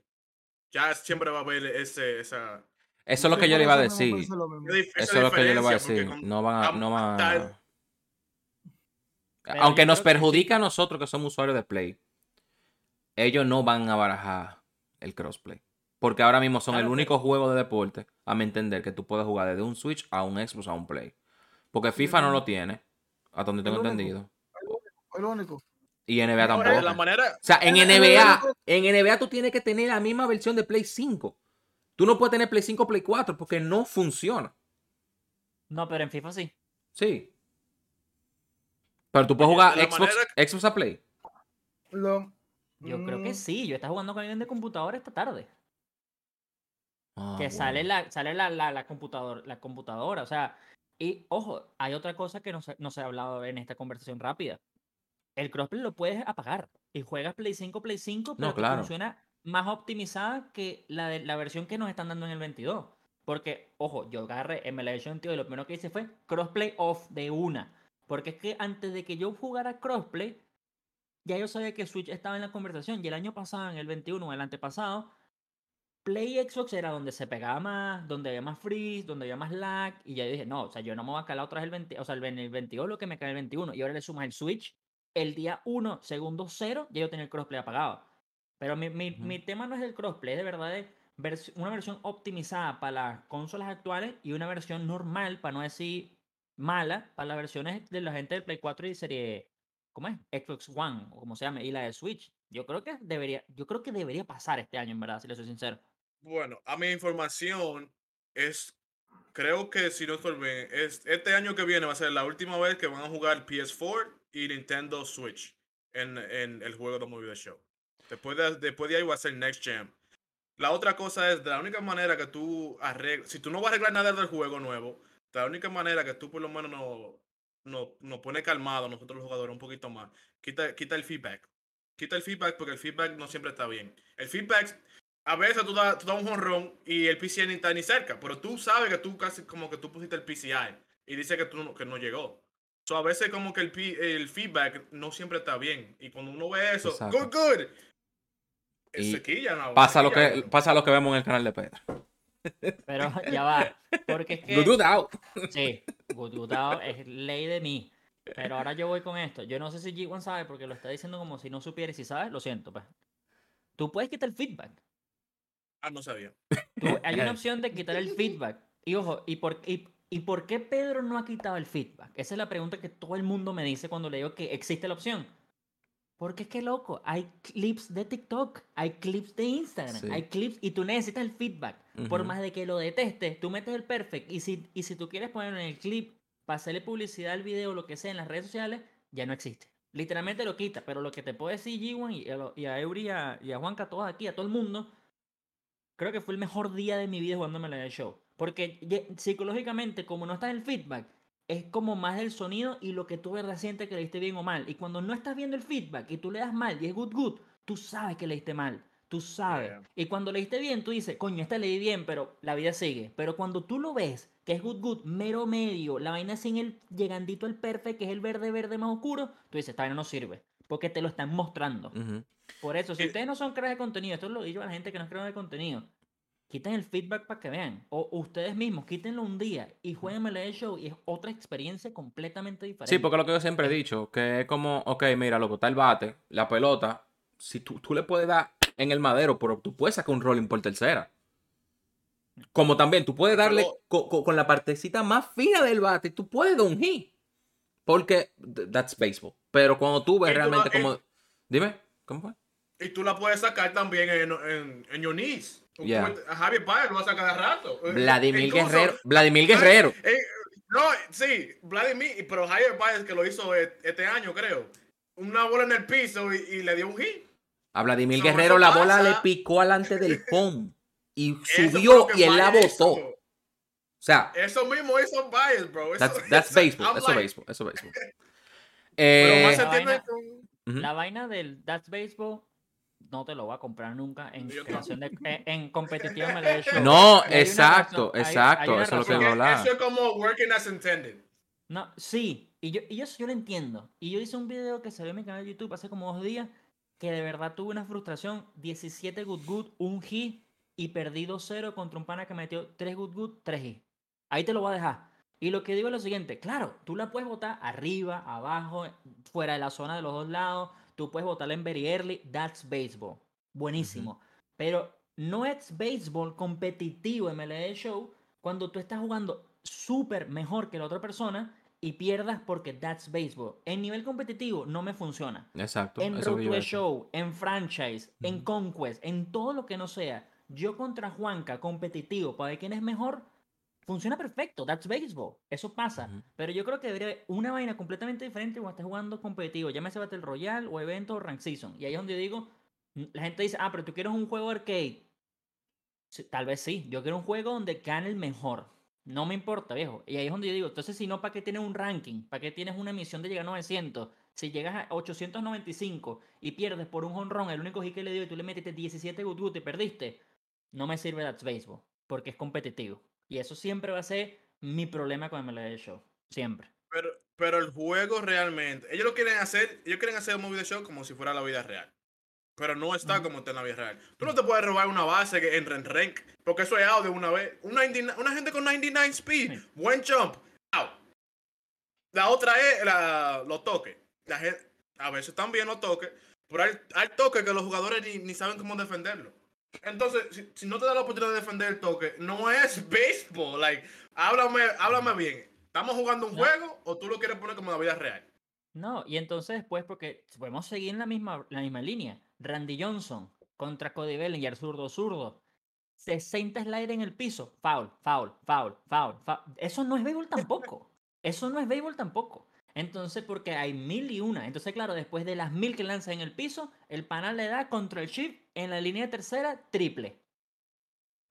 Ya siempre va a haber ese, esa, Eso es lo que yo le iba a eso decir. Eso es lo que yo le voy a decir. No van a. No van a... Pero Aunque nos que perjudica a nosotros que somos usuarios de Play, ellos no van a barajar el crossplay. Porque ahora mismo son Claro, el pero- único juego de deporte, a mi entender, que tú puedes jugar desde un Switch a un Xbox a un Play. Porque FIFA no lo tiene, hasta donde tengo El único. entendido. El único. Y NBA tampoco. la manera, O sea, en Eh, NBA, eh, en NBA tú tienes que tener la misma versión de Play 5. Tú no puedes tener Play 5 o Play 4 porque no funciona. No, pero en FIFA sí. Sí. Pero tú puedes jugar Xbox, manera Xbox a Play. Lo- Yo creo que Mm, sí. Yo estaba jugando con alguien de computadora esta tarde. Ah, que bueno. sale la sale la, la, la, computador, la computadora, o sea, y ojo, hay otra cosa que no se, no se ha hablado en esta conversación rápida. El crossplay lo puedes apagar y juegas Play 5, Play 5, pero que claro. funciona más optimizada que la, de, la versión que nos están dando en el 22. Porque, ojo, yo agarré Emulation 22 y lo primero que hice fue crossplay off de una. Porque es que antes de que yo jugara crossplay, ya yo sabía que Switch estaba en la conversación. Y el año pasado, en el 21 o el antepasado, Play y Xbox era donde se pegaba más, donde había más freeze, donde había más lag. Y ya yo dije, no, o sea, yo no me voy a calar otra vez el 20, o sea, el, el 22 lo que me cae el 21. Y ahora le sumas el Switch, el día 1, segundo 0, ya yo tenía el crossplay apagado. Pero mi, mi, mi tema no es el crossplay, es de verdad vers- una versión optimizada para las consolas actuales y una versión normal, para no decir mala, para las versiones de la gente del Play 4 y serie, ¿cómo es? Xbox One, o como se llame, y la de Switch. Yo creo que debería, yo creo que debería pasar este año, en verdad, si le soy sincero. Bueno, a mi información es, creo que si no estoy bien, es, este año que viene va a ser la última vez que van a jugar PS4 y Nintendo Switch en, en el juego de Movie The Show. Después de, después de ahí va a ser Next Gen. La otra cosa es, de la única manera que tú arreglas, si tú no vas a arreglar nada del juego nuevo, la única manera que tú por lo menos nos no, nos pone calmado nosotros los jugadores un poquito más, quita, quita el feedback. Quita el feedback porque el feedback no siempre está bien. El feedback a veces tú das, tú das un jonrón y el PCI ni está ni cerca, pero tú sabes que tú casi como que tú pusiste el PCI y dice que, tú, no- que no llegó. So, a veces como que el, el feedback no siempre está bien. Y cuando uno ve eso, Exacto. good, good. eh, Y se quillan, ah, Pasa se lo, que, pasa lo que vemos en el canal de Pedro. Pero ya va. Porque es que. Good, good out. Sí, good, good out es ley de mí. Pero ahora yo voy con esto. Yo no sé si G1 sabe porque lo está diciendo como si no supiera y si sabes, lo siento. Pues. Tú puedes quitar el feedback. Ah, no sabía. Tú- hay una opción de quitar el feedback. Y ojo, ¿y por, y, ¿y por qué Pedro no ha quitado el feedback? Esa es la pregunta que todo el mundo me dice cuando le digo que existe la opción. Porque es que loco, hay clips de TikTok, hay clips de Instagram, Sí. hay clips y tú necesitas el feedback. Por Ujú. más de que lo detestes, tú metes el perfect y si, y si tú quieres ponerlo en el clip para hacerle publicidad al video o lo que sea en las redes sociales, ya no existe. Literalmente lo quita, pero lo que te puedo decir G1 y a, y a Eury y a, y a Juanca, todos aquí, a todo el mundo, creo que fue el mejor día de mi vida jugándome la de show. Porque psicológicamente, como no está el feedback, es como más del sonido y lo que tú verdad sientes que le diste bien o mal. Y cuando no estás viendo el feedback y tú le das mal y es good good, tú sabes que le diste mal. Tú sabes. Yeah. Y cuando le diste bien, tú dices, coño, esta le di bien, pero la vida sigue. Pero cuando tú lo ves, que es good good, mero medio, la vaina sin el llegandito al perfect, que es el verde verde más oscuro, tú dices, esta vaina no sirve. porque te lo están mostrando. Por eso, si Y- ustedes no son creadores de contenido, esto lo digo a la gente que no es creador de contenido, quiten el feedback para que vean. O ustedes mismos, quítenlo un día y jueguen el show y es otra experiencia completamente diferente. Sí, porque lo que yo siempre he dicho, que es como, ok, mira, loco, está el bate, la pelota, si tú, tú le puedes dar en el madero, pero tú puedes sacar un rolling por tercera. Como también, tú puedes darle Pero- co- co- con, la partecita más fina del bate, tú puedes dar un hit. Porque th- that's baseball. Pero cuando tú ves tú realmente como... Dime, ¿cómo fue? Y tú la puedes sacar también en, en, en your knees. Yeah. A Javier Páez lo va a sacar de rato. Eh, Vladimir incluso- Guerrero. Vladimir Guerrero. Eh, no, sí, Vladimir, pero Javier Páez que lo hizo e- este año, creo. Una bola en el piso y, y le dio un hit. A Vladimir Guerrero la bola le picó alante del home. Y subió y él la botó. O sea, Eso mismo hizo Baez, bro. Eso- that's, that's eso- baseball. Eso like- baseball. Eso baseball. Pero Eh, más se La entiende vaina- con-. La vaina del That's Baseball no te lo voy a comprar nunca en Yo creación de en, en competitiva. No, hay exacto, razón- hay- exacto, hay una eso es lo que iba a hablar. Eso es como working as intended. No, sí, y yo, y eso yo lo entiendo. Y yo hice un video que salió en mi canal de YouTube hace como dos días que de verdad tuve una frustración. 17 good good, un hit y perdí 2-0 contra un pana que metió 3 good good, 3 hit. Ahí te lo voy a dejar. Y lo que digo es lo siguiente, claro, tú la puedes botar arriba, abajo, fuera de la zona de los dos lados, tú puedes botarla en very early, that's baseball. Buenísimo. Pero no es béisbol competitivo MLB Show cuando tú estás jugando súper mejor que la otra persona y pierdas porque that's baseball. En nivel competitivo no me funciona. Exacto. En Road to. Show, en franchise, en conquest, en todo lo que no sea, yo contra Juanca competitivo para ver quién es mejor, funciona perfecto. That's baseball. Eso pasa. Pero yo creo que debería haber una vaina completamente diferente cuando estés jugando competitivo. Llámese Battle Royale o evento o Rank Season. Y ahí es donde yo digo, mm, la gente dice, ah, pero tú quieres un juego arcade. Sí, tal vez sí. Yo quiero un juego donde gane el mejor. No me importa, viejo. Y ahí es donde yo digo, entonces si no, ¿para qué tienes un ranking? ¿Para qué tienes una misión de llegar a 900? Si llegas a 895 y pierdes por un honrón, el único hit que le dio y tú le metiste 17 good good y perdiste, no me sirve That's Baseball. Porque es competitivo. Y eso siempre va a ser mi problema con MLB Show. Siempre. Pero, pero el juego realmente, ellos lo quieren hacer, ellos quieren hacer un movie de show como si fuera la vida real. Pero no está como está en la vida real. Tú no te puedes robar una base que entra en rank, porque eso es out de una vez. Un 99 una gente con 99 speed, Sí. buen jump, out. La otra es la, los toques. La gente, a veces también los toques, pero hay, hay toques que los jugadores ni, ni saben cómo defenderlo. Entonces, si, si no te da la oportunidad de defender el toque, no es béisbol. Like, háblame, háblame bien. ¿Estamos jugando un No. juego o tú lo quieres poner como la vida real? No, y entonces después, porque podemos seguir en la misma, la misma línea. Randy Johnson contra Cody Bellinger, zurdo, zurdo. 60 slider en el piso. Foul, foul, foul, foul, foul. Eso no es béisbol tampoco. Eso no es béisbol tampoco. Entonces, porque hay mil y una. Entonces, claro, después de las mil que lanza en el piso, el panel le da contra el shift en la línea tercera, triple.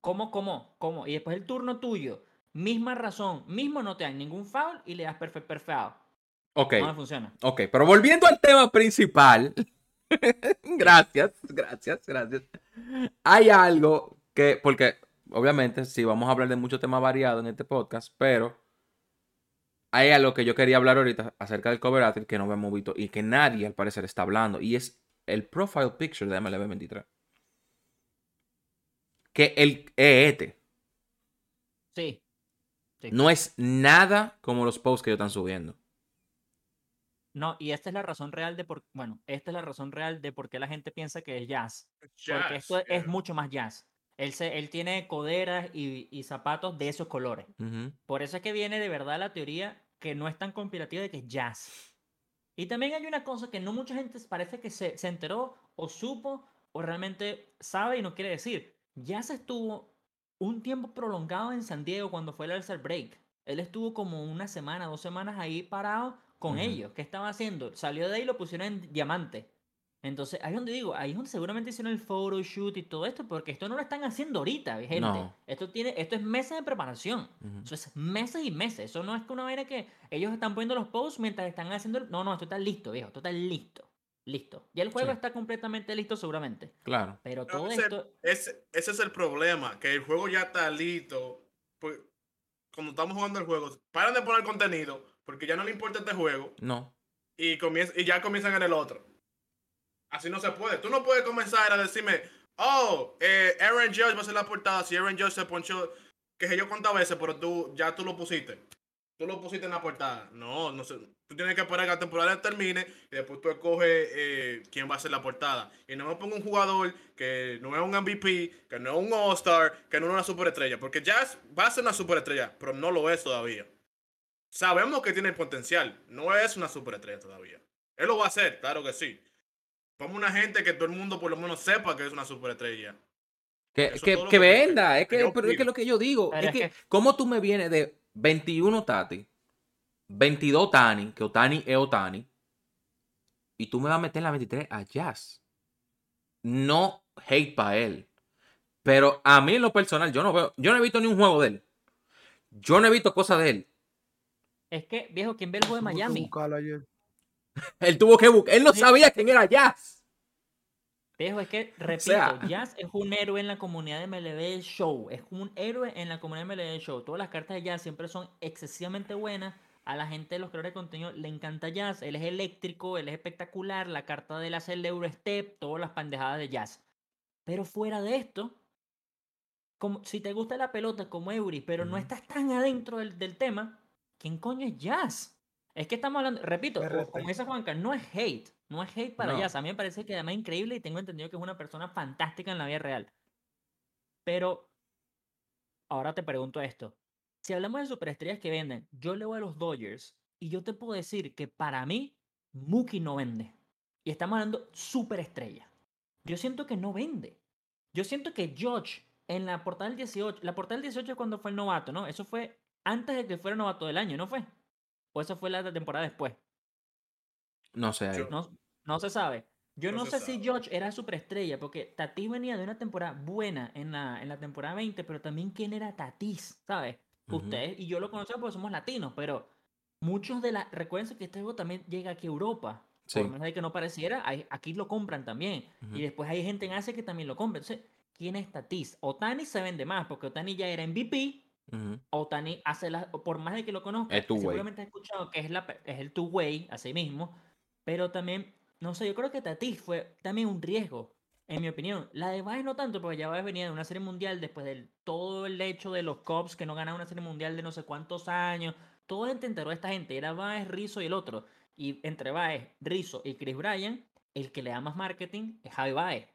¿Cómo, cómo, cómo? Y después el turno tuyo. Misma razón, mismo no te dan ningún foul y le das perfect, perfect out. Ok, No funciona. ok. Pero volviendo al tema principal. gracias, gracias, gracias. Hay algo que, porque obviamente sí vamos a hablar de muchos temas variados en este podcast, pero hay algo que yo quería hablar ahorita acerca del cover art que no hemos visto y que nadie al parecer está hablando y es el profile picture de MLB 23. Que el es este. Sí. Sí. No es nada como los posts que ellos están subiendo. No, y esta es la razón real de por bueno, esta es la razón real de por qué la gente piensa que es jazz. Porque esto es mucho más jazz. Él, se, él tiene coderas y, y zapatos de esos colores. Por eso es que viene de verdad la teoría que no es tan conspirativa de que es jazz. Y también hay una cosa que no mucha gente parece que se, se enteró o supo o realmente sabe y no quiere decir. Jazz estuvo un tiempo prolongado en San Diego cuando fue el All-Star Break. Él estuvo como una semana, dos semanas ahí parado con ellos. ¿Qué estaba haciendo? Salió de ahí y lo pusieron en diamante. Entonces, ahí es donde digo, ahí es donde seguramente hicieron el photoshoot y todo esto, porque esto no lo están haciendo ahorita, gente. No. Esto tiene, esto es meses de preparación. Ujú. Eso es meses y meses. Eso no es que una vaina que ellos están poniendo los posts mientras están haciendo el... No, no, esto está listo, viejo. Esto está listo. Listo. Ya el juego Sí. está completamente listo seguramente. Claro. Pero No, todo ese- esto... Ese, ese es el problema, que el juego ya está listo. Pues, cuando estamos jugando el juego, paran de poner contenido porque ya no le importa este juego No. y, comienza, y ya comienzan en el otro. Así no se puede. Tú no puedes comenzar a decirme, oh, eh, Aaron Judge va a ser la portada. Si Aaron Judge se ponchó, que sé yo cuántas veces, pero tú ya tú lo pusiste. Tú lo pusiste en la portada. No, no sé. Tú tienes que esperar que la temporada termine y después tú escoges eh, quién va a ser la portada. Y no me pongo un jugador que no es un MVP, que no es un All-Star, que no es una superestrella. Porque Jazz va a ser una superestrella, pero no lo es todavía. Sabemos que tiene potencial. No es una superestrella todavía. Él lo va a hacer, claro que sí. Pongo una gente que todo el mundo por lo menos sepa que es una superestrella. Que, que, que que venda, es que pero es que lo que yo digo, Pero es es que, que- ¿cómo tú me vienes de 21 Tati, 22 Otani, que Otani es Otani, y tú me vas a meter en la 23 a Jazz? No hate para él. Pero a mí en lo personal, yo no veo, yo no he visto ni un juego de él. Yo no he visto cosas de él. Es que, viejo, ¿quién ve el juego de Miami? Él tuvo que buscar, él no sabía quién era Jazz. Viejo, es que, repito, sea- Jazz es un héroe en la comunidad de MLB Show. Es un héroe en la comunidad de MLB Show. Todas las cartas de Jazz siempre son excesivamente buenas. A la gente de los creadores de contenido le encanta Jazz. Él es eléctrico, él es espectacular. La carta de él hace el Eurostep, todas las pendejadas de Jazz. Pero fuera de esto, como, si te gusta la pelota como Eury, pero no estás tan adentro del, del tema, ¿quién coño es Jazz? Es que estamos hablando, repito, RT. como dice Juanca, no es hate, no es hate para No. Jazz. A mí me parece que además es increíble y tengo entendido que es una persona fantástica en la vida real. Pero ahora te pregunto esto. Si hablamos de superestrellas que venden, yo le voy a los Dodgers y yo te puedo decir que para mí Mookie no vende. Y estamos hablando superestrella. Yo siento que no vende. Yo siento que George en la portada del 18, la portada del 18 es cuando fue el novato, ¿no? Eso fue antes de que fuera novato del año, ¿no fue? ¿O eso fue la temporada después? No sé. Yo- No, no se sabe. Yo No no, sé si sabe. George era superestrella, porque Tatis venía de una temporada buena en la, en la temporada 20, pero también quién era Tatis, ¿sabes? Ujú. Ustedes y yo lo conocemos porque somos latinos, pero muchos de la... Recuerden que este juego también llega aquí a Europa. Sí. Por menos de que no pareciera, hay- aquí lo compran también. Ujú. Y después hay gente en Asia que también lo compra. Entonces, ¿quién es Tatis? Otani se vende más, porque Otani ya era MVP. Ujú. Otani hace las... Por más de que lo conozca, seguramente has escuchado que es, la, es el two-way, así mismo. Pero también, no sé, yo creo que Tatis fue también un riesgo, en mi opinión. La de Baez no tanto, porque ya Baez venía de una serie mundial después de todo el hecho de los Cubs que no ganaban una serie mundial de no sé cuántos años. Todo el enteró esta gente. Era Baez, Rizzo y el otro. Y entre Baez, Rizzo y Chris Bryan, el que le da más marketing es Javi Baez.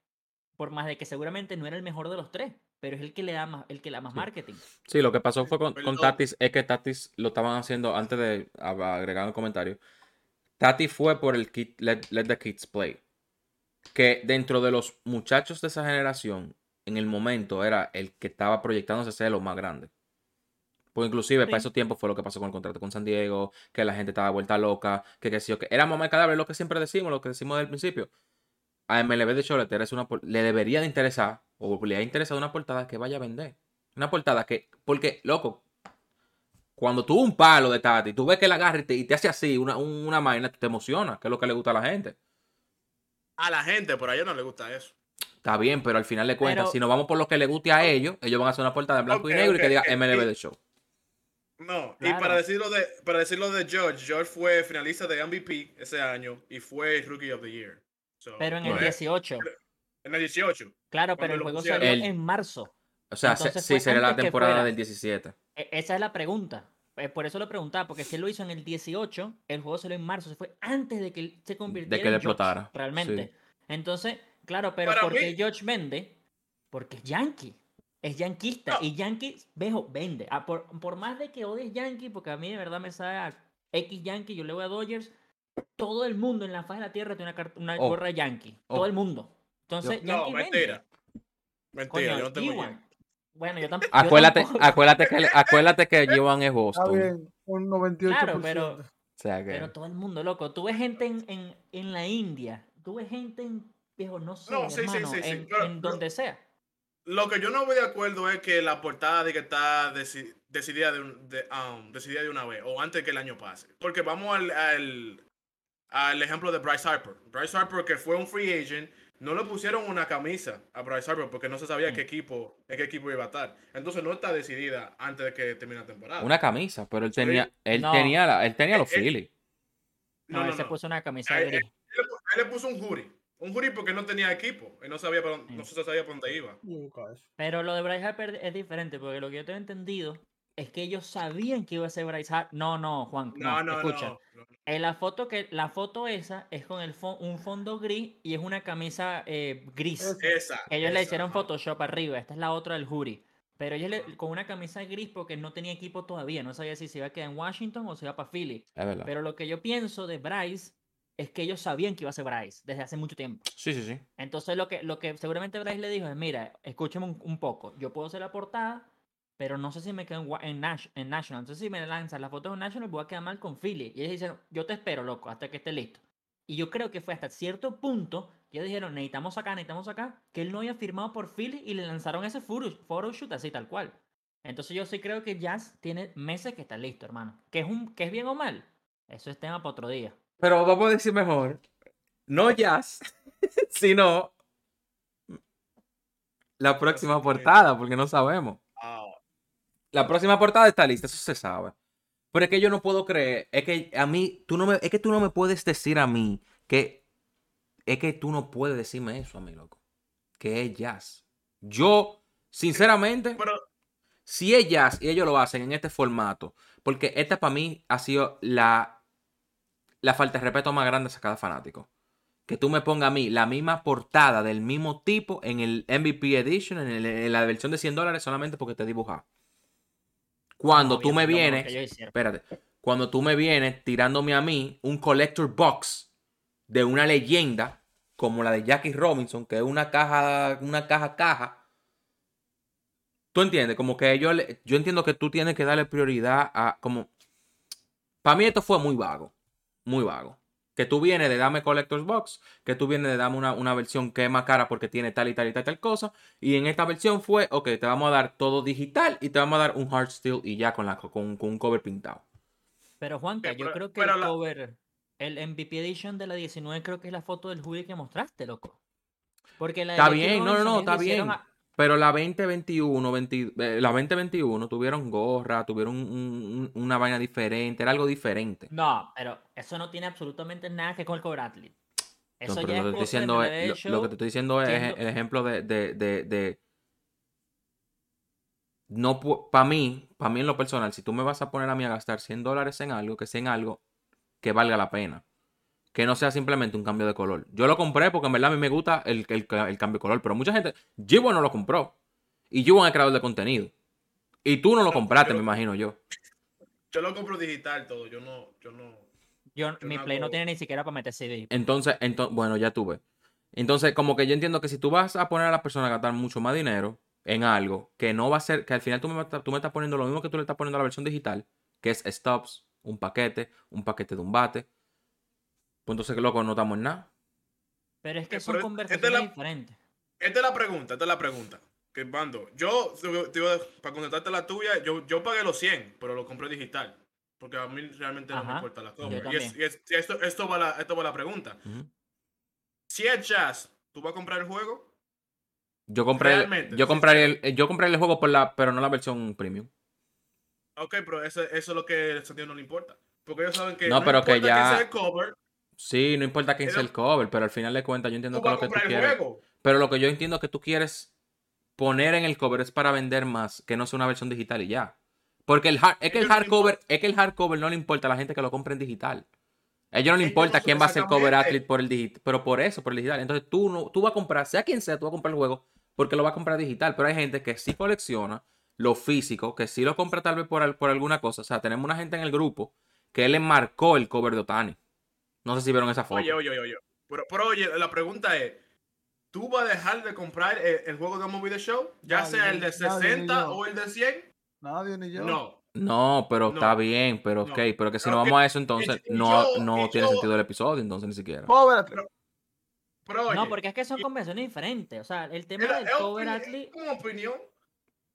Por más de que seguramente no era el mejor de los tres, pero es el que le da más, el que le da más Sí. marketing. Sí, lo que pasó fue con, con. Tatis, es que Tatis lo estaban haciendo antes de agregar un comentario. Tatis fue por el kid, let, Let the Kids Play. Que dentro de los muchachos de esa generación, en el momento era el que estaba proyectándose ser lo más grande. Pues inclusive para esos tiempos fue lo que pasó con el contrato con San Diego, que la gente estaba vuelta loca, que qué sé yo, que era mamá de cadáver, lo que siempre decimos, lo que decimos desde el principio. A MLB de show le, interesa una le debería de interesar, o le ha interesado una portada que vaya a vender. Una portada que, porque, loco, cuando tú un palo de Tati, tú ves que la agarra y te, y te hace así, una, un- una vaina, te emociona, que es lo que le gusta a la gente. A la gente, por a ellos no le gusta eso. Está bien, pero al final de cuentas, Pero- si nos vamos por lo que le guste a ellos, ellos van a hacer una portada en blanco y negro y que diga MLB de show. No, y para decirlo de para decirlo de George, George fue finalista de MVP ese año y fue Rookie of the Year. So, Pero en el no es- 18. en el 18. Claro, pero el juego pusieron. salió El- en marzo. O sea, se- Entonces sí, sería la temporada del 17. E- Esa es la pregunta. Eh, Por eso lo preguntaba, porque si él lo hizo en el 18, el juego salió en marzo, se fue antes de que él se convirtiera que le George, explotara, realmente. Entonces, claro, pero Para ¿por qué mí- George vende? Porque es yankee. Es yanquista. No. Y yankee, vejo, vende. Ah, por, por más de que odies yankee, porque a mí de verdad me sabe a X yankee, yo le voy a Dodgers. Todo el mundo en la faz de la tierra tiene una, una Oh. gorra yankee. Oh. Todo el mundo. Entonces, No, yankee vende. mentira. Mentira, Coño, yo no tengo G1. idea. Bueno, yo, tamp- yo Acuérdate, tampoco. acuérdate que, acuérdate que es Está Boston. bien, un 98%. Claro, pero- O sea que. Pero todo el mundo, loco. Tú ves gente en, en, en la India. Tú ves gente en, viejo, no sé, No, sí, sí, hermano, sí, sí, en, pero- en pero- donde sea. Lo que yo no voy de acuerdo es que la portada de que está deci- decidida de, un- de, um, decidida de una vez o antes que el año pase. Porque vamos al, al, al ejemplo de Bryce Harper. Bryce Harper, que fue un free agent, no le pusieron una camisa a Bryce Harper porque no se sabía Mm. qué equipo, en qué equipo iba a estar. Entonces no está decidida antes de que termine la temporada. Una camisa, pero él Sí. tenía, él No. tenía, la- él tenía los Eh, eh, Phillies. No, no, él no, se no. puso una camisa Él- le pu- él le puso un hoodie. Un hoodie porque no tenía equipo. Y no sabía para dónde, no se sabía para dónde iba. Pero lo de Bryce Harper es diferente, porque lo que yo tengo entendido es que ellos sabían que iba a ser Bryce Harper. No, no, Juan, No, no, no, escucha. no. no. En la foto que la foto esa es con el fo- un fondo gris y es una camisa eh, gris. Es- Esa. Ellos le hicieron ajá. Photoshop arriba. Esta es la otra del hoodie. Pero ellos le- con una camisa gris porque no tenía equipo todavía. No sabía si se iba a quedar en Washington o se iba para Philly. Es verdad. Pero lo que yo pienso de Bryce es que ellos sabían que iba a ser Bryce desde hace mucho tiempo. Sí, sí, sí. Entonces lo que, lo que seguramente Bryce le dijo es, mira, escúchame un, un poco, yo puedo hacer la portada, pero no sé si me quedo en, en, Nash- en National. Entonces si me lanzan las fotos en National, voy a quedar mal con Philly. Y ellos dijeron, yo te espero, loco, hasta que esté listo. Y yo creo que fue hasta cierto punto que ellos dijeron, necesitamos acá, necesitamos acá, que él no había firmado por Philly y le lanzaron ese photo- photoshoot así tal cual. Entonces yo sí creo que Jazz tiene meses que está listo, hermano. ¿Que es, un, que es bien o mal? Eso es tema para otro día. Pero vamos a decir mejor. No jazz, sino la próxima portada, porque no sabemos. La próxima portada está lista, eso se sabe. Pero es que yo no puedo creer, es que a mí, tú no me, es que tú no me puedes decir a mí que, es que tú no puedes decirme eso a mí, loco. Que es jazz. Yo, sinceramente, pero si es jazz y ellos lo hacen en este formato, porque esta para mí ha sido la, la falta de respeto más grande a cada fanático. Que tú me pongas a mí la misma portada del mismo tipo en el MVP Edition, en, el- en la versión de 100 dólares, solamente porque te dibuja. Cuando No, tú me vienes, espérate, cuando tú me vienes tirándome a mí un collector box de una leyenda como la de Jackie Robinson, que es una caja, una caja caja. ¿Tú entiendes? Como que yo, yo entiendo que tú tienes que darle prioridad a como... Para mí esto fue muy vago, muy vago. Que tú vienes de dame Collector's Box, que tú vienes de dame una, una versión que es más cara porque tiene tal y tal y tal, tal cosa. Y en esta versión fue, ok, te vamos a dar todo digital y te vamos a dar un hard steel y ya con, la, con, con un cover pintado. Pero Juanca, Ok, yo pero- creo que pero el la- cover, el MVP Edition de la 19 creo que es la foto del hoodie que mostraste, loco. Porque la Está bien, no, no, no, está bien. a- Pero la 2021, 20 eh, la 2021 tuvieron gorra, tuvieron un- un- una vaina diferente, era algo diferente. No, pero eso no tiene absolutamente nada que ver con el athlete. No, Eso pero ya lo, que es cosa diciendo es, lo, lo que te estoy diciendo es siendo- el ejemplo de, de, de, de- no para mí, para mí en lo personal, si tú me vas a poner a mí a gastar 100 dólares en algo, que sea en algo que valga la pena. Que no sea simplemente un cambio de color. Yo lo compré porque en verdad a mí me gusta el, el- el cambio de color, pero mucha gente, Jibo no lo compró. Y Jibo es el creador de contenido. Y tú no lo compraste, yo- me imagino yo. yo lo compro digital todo. Yo no, yo no. Yo, yo mi no Play no tiene ni siquiera para meter CD. Entonces, ento- bueno, ya tuve. Entonces, como que yo entiendo que si tú vas a poner a las personas a gastar mucho más dinero en algo que no va a ser, que al final tú me, estás- tú me estás poniendo lo mismo que tú le estás poniendo a la versión digital, que es stops, un paquete, un paquete de un bate. Pues entonces, loco, no estamos en nada. Pero es que Eh, son pero esta es conversaciones la- diferentes. Esta es la pregunta, esta es la pregunta. Que mando. Yo, iba- para contestarte la tuya, yo, yo pagué los 100, pero lo compré digital. Porque a mí realmente no me importa la compra. Y, es- también. y es- y esto, esto, va la, esto va la pregunta. Si es jazz, ¿tú vas a comprar el juego? Yo compré, el- yo compraría el, yo compraría el juego por la, pero no la versión premium. Ok, pero eso, eso es lo que el sentido no le importa. Porque ellos saben que No, pero que ya- sea el cover, Sí, no importa quién sea el cover, pero al final de cuentas yo entiendo que lo que tú quieres. juego. Pero lo que yo entiendo que tú quieres poner en el cover es para vender más, que no sea una versión digital y ya. Porque el hard, es que el hardcover, es que el hardcover no le importa a la gente que lo compre en digital. A ellos no le importa quién va a ser cover athlete por el digital, pero por eso, por el digital. Entonces tú no, tú vas a comprar, sea quien sea, tú vas a comprar el juego porque lo vas a comprar digital. Pero hay gente que sí colecciona lo físico, que sí lo compra tal vez por, por alguna cosa. O sea, tenemos una gente en el grupo que él le marcó el cover de Otani. No sé si vieron esa foto. Oye, oye, oye, oye. Pero, pero oye, la pregunta es, ¿tú vas a dejar de comprar el, el juego de Movie The Show? Ya Nadie, sea el de nadie, ni 60 yo. o el de 100? Nadie ni yo. No. No, pero No, está bien, pero ok, no. pero que si Pero no que- vamos a eso entonces y no, yo- no tiene yo- sentido el episodio, entonces ni siquiera. Pobre. Pero oye, no, porque es que son y- conversaciones diferentes. O sea, el tema era- del cover athlete, como opinión.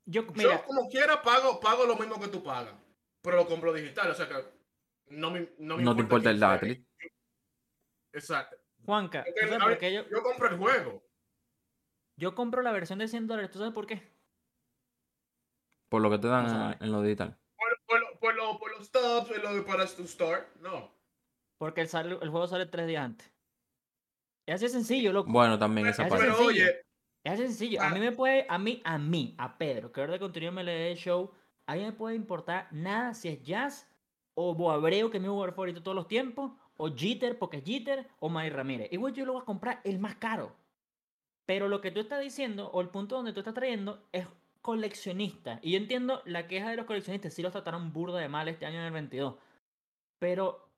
yo, Yo mira, como quiera pago, pago lo mismo que tú pagas, pero lo compro digital, o sea que no me, no me No te importa el sea. athlete. Exacto. Juanca, ¿tú Porque, sabes a por ver, qué yo, Yo compro el juego. yo compro la versión de 100 dólares? ¿Tú sabes por qué? Por lo que te dan No en, en lo digital. Por, por, lo- por, lo- por los stops, por lo de para tu start. No. Porque el, sal- el juego sale tres días antes. Es así de sencillo, loco. Bueno, también esa Pero- parte. Pero sencillo. oye, Es así de sencillo. A Ah. mí me puede, a mí, a mí, a Pedro, creador de contenido MLD Show, a mí me puede importar nada si es Jazz o Boabreu, que es mi jugador favorito de todos los tiempos, o Jeter, porque es Jeter, o Manny Ramírez. Igual yo lo voy a comprar el más caro. Pero lo que tú estás diciendo, o el punto donde tú estás trayendo, es coleccionista. Y yo entiendo la queja de los coleccionistas, sí los trataron burda de mal este año en el 22. Pero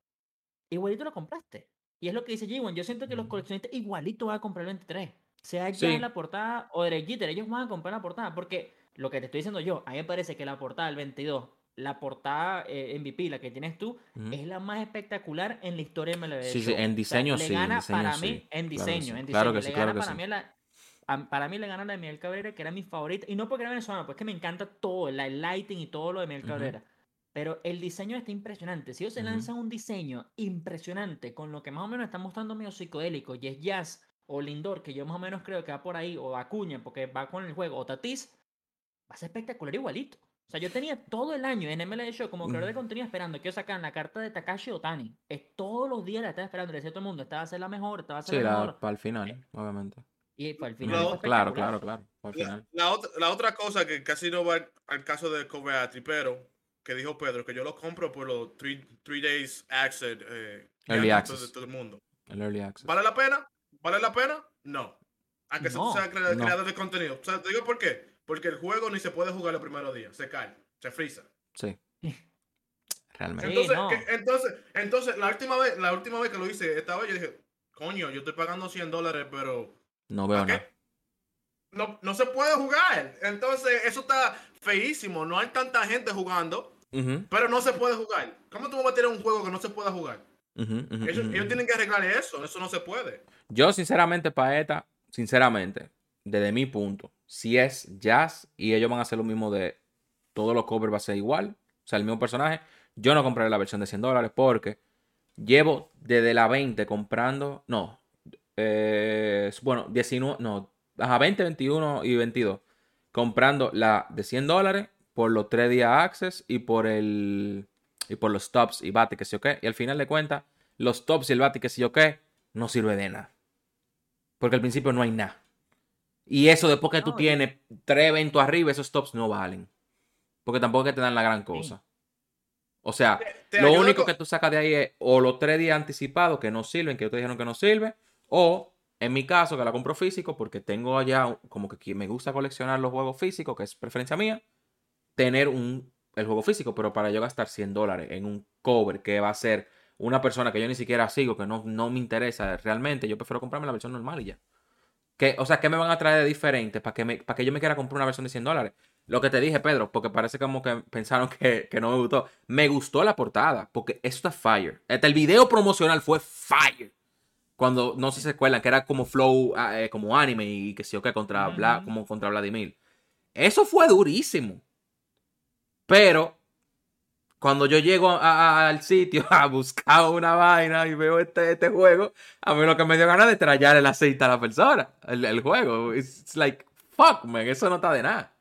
igualito lo compraste. Y es lo que dice G1. Yo siento que los coleccionistas igualito van a comprar el 23. Sea ya Sí. en la portada o Derek Jeter, ellos van a comprar la portada. Porque lo que te estoy diciendo yo, a mí me parece que la portada del 22, la portada eh, MVP, la que tienes tú, es la más espectacular en la historia de MLB. Sí, sí, en O sea, diseño le sí, en gana diseño para sí, mí, en diseño, sí, en diseño. claro que le sí, gana claro que para sí. la, a- para mí le gana la de Miguel Cabrera, que era mi favorita. Y no porque era venezolano, pues que me encanta todo, el el lighting y todo lo de Miguel. Cabrera. Pero el diseño está impresionante. Si ellos se lanzan un diseño impresionante con lo que más o menos están mostrando medio psicodélico, y es Jazz o Lindor, que yo más o menos creo que va por ahí, o Acuña, porque va con el juego, o Tatis, va a ser espectacular igualito. O sea, yo tenía todo el año en MLB Show como creador de contenido esperando que ellos sacaran la carta de Takashi Otani. Es todos los días la estaba esperando, le decía a todo el mundo, esta va a ser la mejor, esta va a ser Sí, la la, mejor. para el final, obviamente. Y al Ujú. final. No, Claro, claro, claro. Para el la, final. la otra, la otra cosa que casi no va al, caso de Coveati, pero que dijo Pedro, que yo lo compro por los 3 days access, eh, Early access. de todo el mundo. El early access. ¿Vale la pena? ¿Vale la pena? No. Aunque No, tú seas crea- no. creador de contenido. O sea, te digo por qué. Porque el juego ni se puede jugar los primeros días. Se cae, se frisa. Sí. Realmente. Sí, Entonces, no. que- entonces, entonces, la última vez, la última vez que lo hice, esta vez yo dije, coño, yo estoy pagando 100 dólares, pero No veo ¿para nada. No, no se puede jugar. Entonces, eso está feísimo. No hay tanta gente jugando, pero no se puede jugar. ¿Cómo tú vas a tener un juego que no se pueda jugar? Ellos, ellos tienen que arreglar eso. Eso no se puede. Yo, sinceramente, para esta, sinceramente, desde mi punto, si es jazz y ellos van a hacer lo mismo de todos los covers va a ser igual, o sea, el mismo personaje, yo no compraré la versión de 100 dólares porque llevo desde la 20 comprando, no, eh, bueno, 19, no, ajá, 20, 21 y 22, comprando la de 100 dólares por los 3 días access y por el y por los tops y bate que sé yo qué, y al final de cuentas, los tops y el bate que sé yo qué, no sirve de nada. Porque al principio no hay nada. Y eso después que tú tienes tres eventos arriba, esos tops no valen. Porque tampoco es que te dan la gran cosa. O sea, Te lo único con- que tú sacas de ahí es o los tres días anticipados que no sirven, que te dijeron que no sirve, o en mi caso, que la compro físico, porque tengo allá como que me gusta coleccionar los juegos físicos, que es preferencia mía, tener un, el juego físico, pero para yo gastar 100 dólares en un cover que va a ser una persona que yo ni siquiera sigo, que no, no me interesa realmente, yo prefiero comprarme la versión normal y ya. Que, o sea, ¿qué me van a traer de diferente para que, me, para que yo me quiera comprar una versión de 100 dólares? Lo que te dije, Pedro, porque parece como que pensaron que, que no me gustó. Me gustó la portada, porque esto es fire. Hasta el video promocional fue fire. Cuando, no sé si se acuerdan, que era como flow, ah, eh, como anime y que sí o que contra, como contra Vladimir. Eso fue durísimo. Pero cuando yo llego a- a- al sitio a buscar una vaina y veo este, este juego, a mí lo que me dio ganas de trallar el aceite a la persona, el, el juego. It's, like, fuck, man, eso no está de nada.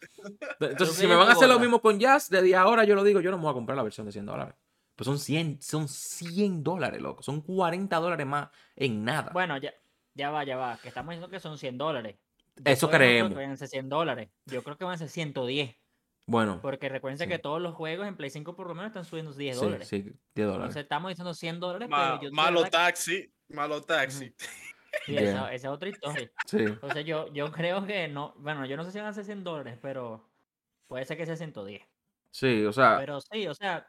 Entonces, si me van a hacer lo mismo con Jazz, desde ahora yo lo digo, yo no me voy a comprar la versión de 100 dólares. Pues son 100, son 100 dólares, loco. Son 40 dólares más en nada. Bueno, ya, ya va, ya va. Que estamos diciendo que son 100 dólares. Eso todavía no creo creemos. que vayan a ser 100 dólares. Yo creo que van a ser 110. Bueno, Porque recuerden que Sí. todos los juegos en Play 5 por lo menos están subiendo 10 sí, dólares. sí, 10 dólares. Entonces estamos diciendo 100 dólares, Ma- pero yo... malo verdad- taxi, malo taxi. Sí, Yeah. esa, esa es otra historia. Sí. Entonces yo, yo creo que no... Bueno, yo no sé si van a ser 100 dólares, pero puede ser que sea 110. Sí, o sea, Pero sí, o sea...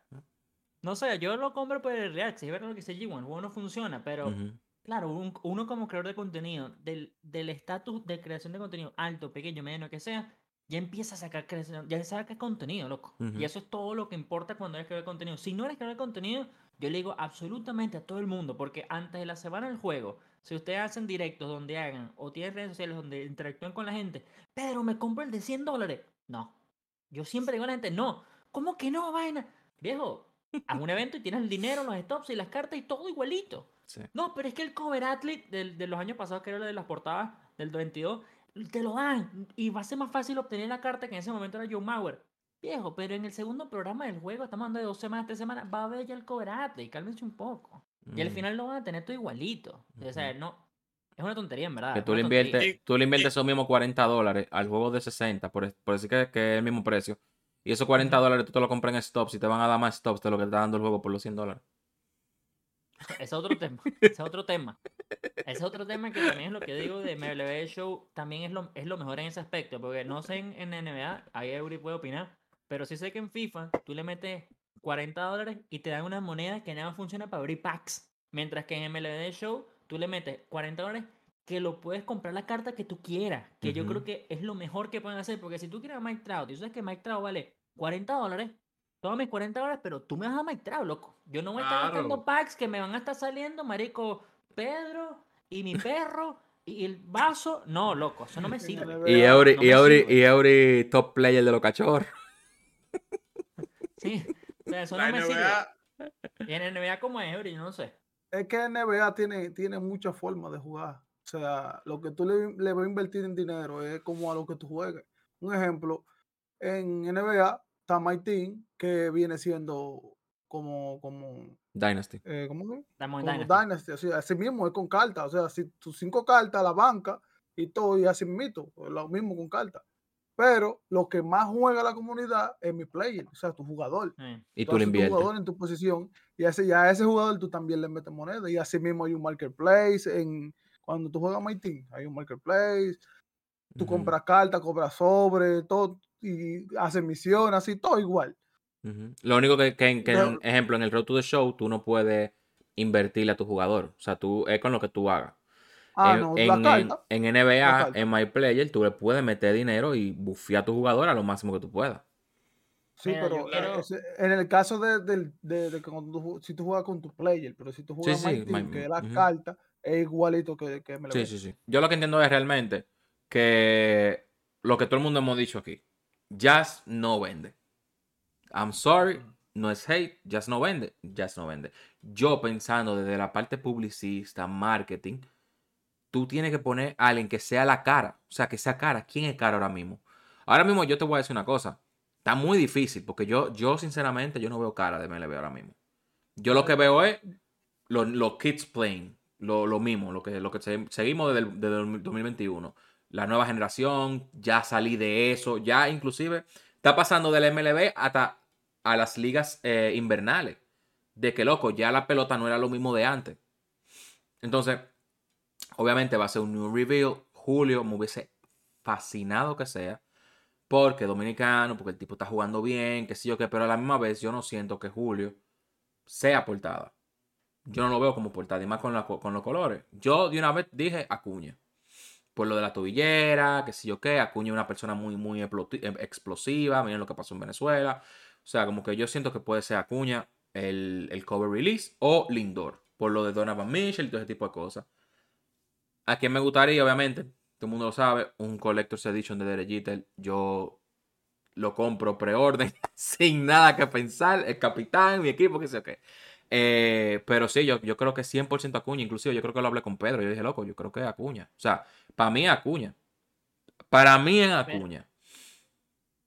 No sé, yo lo compro por el React, si es verdad lo que dice G1, el juego no funciona, pero... ujú, Claro, un- uno como creador de contenido, del del estatus de creación de contenido alto, pequeño, mediano, que sea, ya empieza a sacar creación, ya saca contenido, loco. Ujú. Y eso es todo lo que importa cuando eres creador de contenido. Si no eres creador de contenido, yo le digo absolutamente a todo el mundo, porque antes de la semana del juego, si ustedes hacen directos donde hagan, o tienen redes sociales donde interactúen con la gente, Pedro, me compro el de 100 dólares. No. Yo siempre digo a la gente, no. ¿Cómo que no, vaina? Viejo, haz un evento y tienes el dinero, los stops y las cartas y todo igualito. sí. No, pero es que el cover athlete del- de los años pasados, que era el de las portadas del 22, te lo dan. Y va a ser más fácil obtener la carta que en ese momento era Joe Mauer. Viejo, pero en el segundo programa del juego, estamos hablando de dos semanas, tres semanas, va a haber ya el cover athlete. Cálmense un poco. Y al Mm. final lo van a tener todo igualito. O sea, no, Es una tontería, en verdad. Que tú le inviertes, Y- tú le inviertes y- esos mismos 40 dólares al juego de 60, por, por decir que, que es el mismo precio. Y esos 40 dólares tú te lo compras en stops y te van a dar más stops de lo que te está dando el juego por los 100 dólares. Es otro tema. Es otro tema. Es otro tema que también es lo que digo de MLB Show. También es lo, es lo mejor en ese aspecto. Porque no sé en, en NBA, ahí Eury puede opinar. Pero sí sé que en FIFA tú le metes 40 dólares y te dan una moneda que nada más funciona para abrir packs. Mientras que en MLB Show tú le metes 40 dólares que lo puedes comprar la carta que tú quieras. Que yo creo que es lo mejor que pueden hacer. Porque si tú quieres a Mike Trout y tú sabes que Mike Trout vale 40 dólares, toma mis 40 dólares, pero tú me vas a Trout, loco. Yo no voy a estar Claro. gastando packs que me van a estar saliendo, marico, Pedro y mi perro y el vaso. No, loco, eso no me sirve. Y Eury, no y sirve. y top player de los cachorros. Sí, o sea, eso La no me sirve. Y en NBA como es, Eury, yo no sé. Es que NBA tiene, tiene muchas formas de jugar. O sea, lo que tú le, le vas a invertir en dinero es como a lo que tú juegues. Un ejemplo, en NBA está My Team, que viene siendo como, como, Dynasty. eh, ¿cómo como Dynasty. Dynasty, así, así mismo es con cartas. O sea, si tus cinco cartas, la banca y todo, y así mismo, lo mismo con cartas. Pero lo que más juega la comunidad es mi player, o sea, tu jugador. Eh, Y Tú tú le haces tu inviertes. jugador en tu posición y a ese, y a ese jugador tú también le metes moneda. Y así mismo hay un marketplace. En, cuando tú juegas My Team, hay un marketplace. Tú Ujú, compras cartas, compras sobre, todo. Y haces misiones, así, todo igual. Lo único que, que, que, Pero- en- ejemplo, en el Road to the Show, tú no puedes invertirle a tu jugador. O sea, tú es con lo que tú hagas. Ah, en, no, en- la en- carta. en NBA, en My Player, tú le puedes meter dinero y bufear a tu jugador a lo máximo que tú puedas. Sí, Mira, pero eh, quiero- ese- en el caso de, del- de- de que cuando si tú juegas con tu player, pero si tú Sí, juegas My sí, Team, My- que es la carta, es igualito que, que MLB. Sí, sí, sí. Yo lo que entiendo es realmente que lo que todo el mundo hemos dicho aquí, Jazz no vende. I'm sorry, no es hate, Jazz no vende, Jazz no vende. Yo pensando desde la parte publicista, marketing, tú tienes que poner a alguien que sea la cara, o sea, que sea cara. ¿Quién es cara ahora mismo? Ahora mismo yo te voy a decir una cosa, está muy difícil porque yo, yo sinceramente, yo no veo cara de MLB ahora mismo. Yo lo que veo es los, los kids playing, lo, lo mismo, lo que, lo que se- seguimos desde el, desde el 2021. La nueva generación, ya salí de eso, ya inclusive está pasando del MLB hasta a las ligas eh, invernales. De que, loco, ya la pelota no era lo mismo de antes. Entonces, obviamente va a ser un new reveal. Julio me hubiese fascinado que sea. Porque dominicano, porque el tipo está jugando bien, que sí o qué, pero a la misma vez yo no siento que Julio sea portada. Yo no lo veo como portada, y más con, los colores. Yo de una vez dije Acuña. Por lo de la tobillera, que sí yo qué, Acuña es una persona muy, muy em- explosiva. Miren lo que pasó en Venezuela. O sea, como que yo siento que puede ser Acuña el, el cover release o Lindor. Por lo de Donovan Mitchell y todo ese tipo de cosas. A quien me gustaría, obviamente, todo el mundo lo sabe, un Collector's Edition de Derek Jeter. Yo lo compro preorden sin nada que pensar. El capitán, mi equipo, que sé yo qué. Eh, pero sí, yo, yo creo que 100% Acuña. Inclusive yo creo que lo hablé con Pedro. Yo dije, loco, yo creo que es Acuña. O sea, para mí es Acuña. Para mí es Acuña.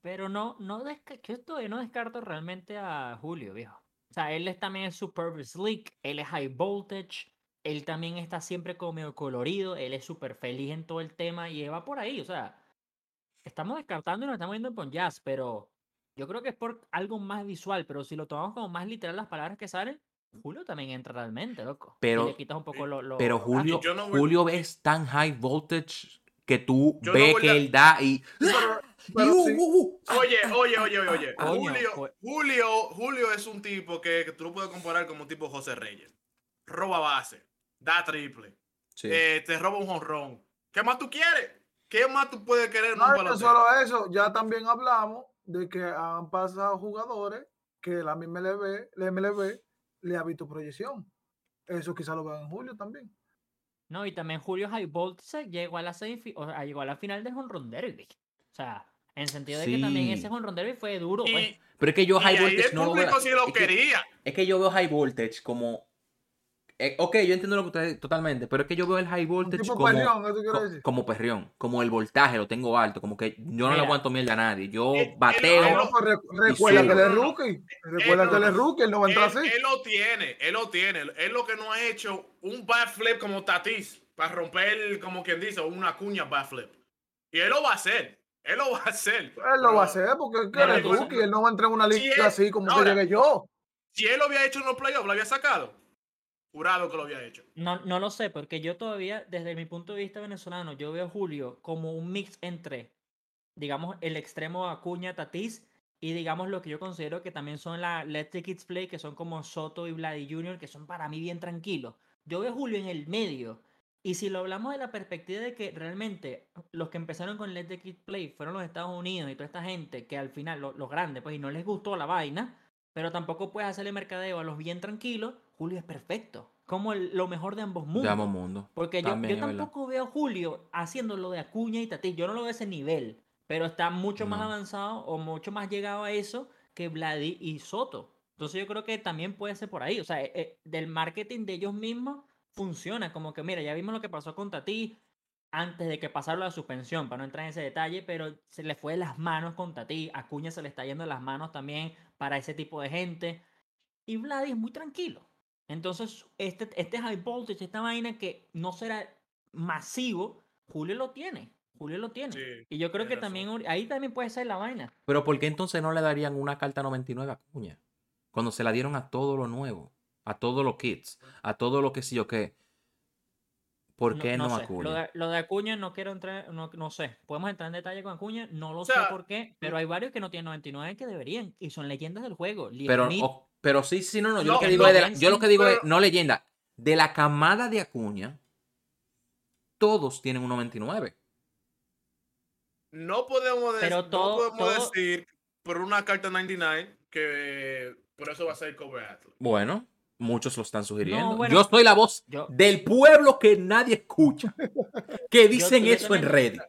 Pero no, no yo todavía no descarto realmente a Julio, viejo. O sea, él es, también es super sleek, él es high voltage, él también está siempre como medio colorido, él es súper feliz en todo el tema y va por ahí, o sea, estamos descartando y nos estamos yendo con jazz, pero yo creo que es por algo más visual, pero si lo tomamos como más literal las palabras que salen, Julio también entra realmente, loco. Pero- y le quitas un poco lo, lo- Pero Julio, gasto. yo no voy- Julio es tan high voltage que tú Yo no ves que a- él da y. Pero- y pero uh, sí. uh, uh. Oye, oye, oye, oye, Julio, Julio, Julio es un tipo que, que tú lo puedes comparar como un tipo José Reyes. Roba base, da triple, Sí. eh, te roba un jonrón. ¿Qué más tú quieres? ¿Qué más tú puedes querer No pelotero? solo eso, ya también hablamos de que han pasado jugadores que la misma MLB, la MLB le ha visto proyección. Eso quizá lo vean en julio también. No, y también Julio High Voltage llegó a la o sea, llegó a la final de Honron Derby. O sea, en sentido de que también ese. Honron Derby fue duro, pues. Y, Pero es que yo high voltage el no lo veo. público sí lo es que- quería. Es que yo veo high voltage como. Eh, ok, yo entiendo lo que ustedes totalmente, pero es que yo veo el high voltage tipo como, perrión, ¿eso quiere co- decir? como perrión, como el voltaje lo tengo alto, como que yo no le Mira. aguanto mierda a nadie. Yo él- bateo. recuerda que él es rookie. Recuerda que él es rookie, él no va a entrar así. él lo tiene, él lo tiene. Él lo que no ha hecho un backflip como Tatis. para romper, como quien dice, una cuña backflip. Y él lo va a hacer. Él lo va a hacer. Él lo va a hacer porque es que Pero él es rookie, él no va a entrar en una él- así como que llegué yo. Si él lo había hecho en los playoffs, lo había sacado. Jurado que lo había hecho. No, no lo sé, porque yo todavía, desde mi punto de vista venezolano, yo veo a Julio como un mix entre, digamos, el extremo Acuña, Tatís, y digamos lo que yo considero que también son la Let the Kids Play, que son como Soto y Vladi Jr., que son para mí bien tranquilos. Yo veo a Julio en el medio. Y si lo hablamos de la perspectiva de que realmente los que empezaron con Let the Kids Play fueron los Estados Unidos y toda esta gente que al final, lo- los grandes, pues, y no les gustó la vaina, pero tampoco puedes hacerle mercadeo a los bien tranquilos, Julio es perfecto. Como el- lo mejor de ambos mundos. De ambos mundos. Porque yo, También yo es verdad. tampoco veo a Julio haciendo lo de Acuña y Tatís. Yo no lo veo a ese nivel. Pero está mucho más avanzado o mucho más llegado a eso que Vladi y Soto. Entonces yo creo que también puede ser por ahí. O sea, eh, eh, del marketing de ellos mismos funciona. Como que, mira, ya vimos lo que pasó con Tatí antes de que pasara la suspensión, para no entrar en ese detalle, pero se le fue de las manos con Tatí. Acuña se le está yendo de las manos también para ese tipo de gente. Y Vladi es muy tranquilo. Entonces, este, este high voltage, esta vaina que no será masivo, Julio lo tiene. Julio lo tiene. Sí, y yo creo que razón. también ahí también puede ser la vaina. Pero ¿por qué entonces no le darían una carta 99 a Cuña? Cuando se la dieron a todo lo nuevo, a todos los kits, a todo lo que sí o qué. ¿Por qué no, a sé. Cuña? Lo de, lo de Acuña no quiero entrar, no, no sé. Podemos entrar en detalle con Acuña, no lo sé sea, por qué, pero hay varios que no tienen 99 que deberían y son leyendas del juego. Pero, o- pero sí, sí, no, no. Yo No, lo que no, digo es, de la- bien, yo lo que digo es, no leyenda. De la camada de Acuña, todos tienen un 99. No podemos, dec- Pero no todo- podemos todo- decir por una carta 99 que por eso va a ser cover athlete. Bueno, muchos lo están sugiriendo. bueno, yo soy la voz yo- del pueblo que nadie escucha. Que dicen eso en Reddit.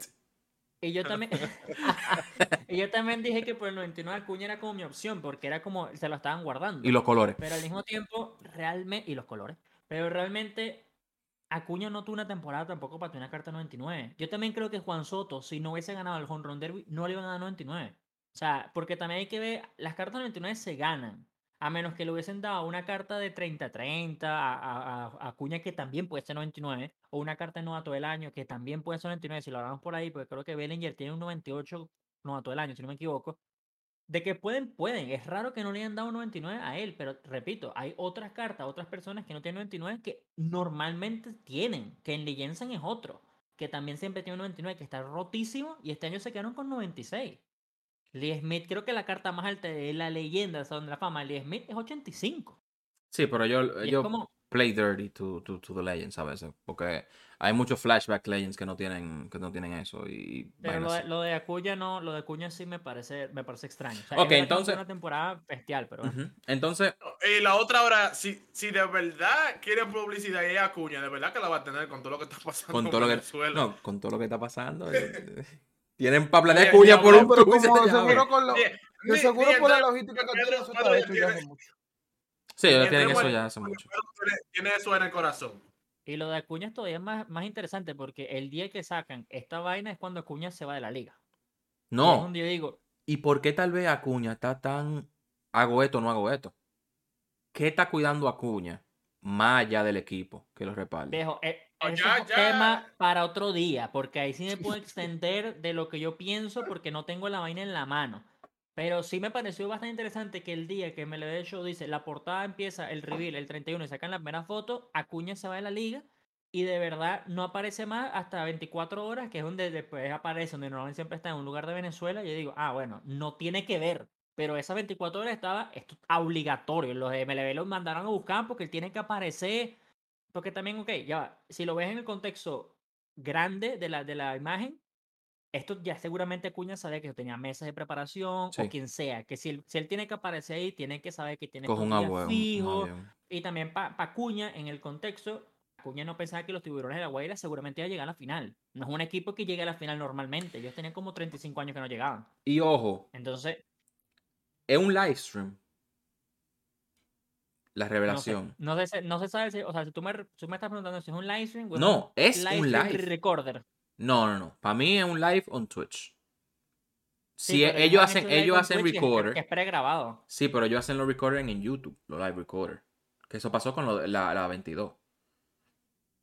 Y yo también, y yo también dije que por el 99 Acuña era como mi opción, porque era como se lo estaban guardando. Y los colores. Pero al mismo tiempo, realmente, y los colores, pero realmente Acuña no tuvo una temporada tampoco para tener una carta 99. Yo también creo que Juan Soto, si no hubiese ganado el Home Run Derby, no le iban a dar 99. O sea, porque también hay que ver, las cartas 99 se ganan. A menos que le hubiesen dado una carta de 30-30 a, a, a Acuña, que también puede ser 99, o una carta de novato del año, que también puede ser 99, si lo hablamos por ahí, porque creo que Bellinger tiene un 98 novato del año, si no me equivoco. De que pueden, pueden. Es raro que no le hayan dado un 99 a él, pero repito, hay otras cartas, otras personas que no tienen 99 que normalmente tienen, que en Leyensen es otro, que también siempre tiene un 99, que está rotísimo, y este año se quedaron con 96. Lee Smith, creo que la carta más alta de la leyenda, o sea, de la fama de Lee Smith es 85. Sí, pero yo, es yo como- play dirty to, to, to the legends a veces. Porque hay muchos flashback legends que no tienen, que no tienen eso. Y Pero lo de, lo de Acuña no, lo de Acuña sí me parece, me parece extraño. O sea, Ok, es entonces- una temporada bestial, pero. Entonces, Y la otra ahora, si, si de verdad quieren publicidad y es Acuña, de verdad que la va a tener con todo lo que está pasando con en todo lo que, Venezuela. no, con todo lo que está pasando. eh, tienen para planear cuña por un pero tubo seguro con lo- De seguro por la logística que tiene, eso está ya hecho ya tiene- hace mucho. Sí, ellos tienen eso ya hace mucho. Tiene- eso en el corazón. Y lo de Acuña es todavía más, más interesante porque el día que sacan esta vaina es cuando Acuña se va de la liga. Y es No. donde yo digo, ¿Y por qué tal vez Acuña está tan hago esto o no hago esto? ¿Qué está cuidando Acuña más allá del equipo que lo respalde? viejo, eh, Oh, ese ya, es un ya. tema para otro día, porque ahí sí me puedo extender de lo que yo pienso porque no tengo la vaina en la mano. Pero sí me pareció bastante interesante que el día que me le show dice, la portada empieza el reveal el 31 y sacan la primera foto, Acuña se va de la liga y de verdad no aparece más hasta 24 horas, que es donde después aparece, donde normalmente siempre está en un lugar de Venezuela. Y yo digo, ah, bueno, no tiene que ver. Pero esas 24 horas estaba esto, obligatorio. Los de MLB lo mandaron a buscar porque él tiene que aparecer. Porque también, ok, ya si lo ves en el contexto grande de la, de la imagen, esto ya seguramente Acuña sabe que tenía mesas de preparación Sí. o quien sea, que si él, si él tiene que aparecer ahí, tiene que saber que tiene un avión. un fijo. avión. Y también para Acuña, en el contexto, Acuña no pensaba que los tiburones de la Guaira seguramente iban a llegar a la final. No es un equipo que llegue a la final normalmente. Ellos tenían como 35 años que no llegaban. Y ojo, Entonces, es un live stream. La no sé, revelación. no sé, no se sabe si, o sea, si tú me, tú me estás preguntando si es un live stream o No, es un stream live. recorder. No, no, no. Para mí es un live on Twitch. Sí, Si ellos hacen, hecho live ellos on hacen Twitch que es- que recorder. Es pregrabado. Sí, pero ellos hacen los recording en YouTube, los live recorder. Que eso pasó con lo de la, la 22.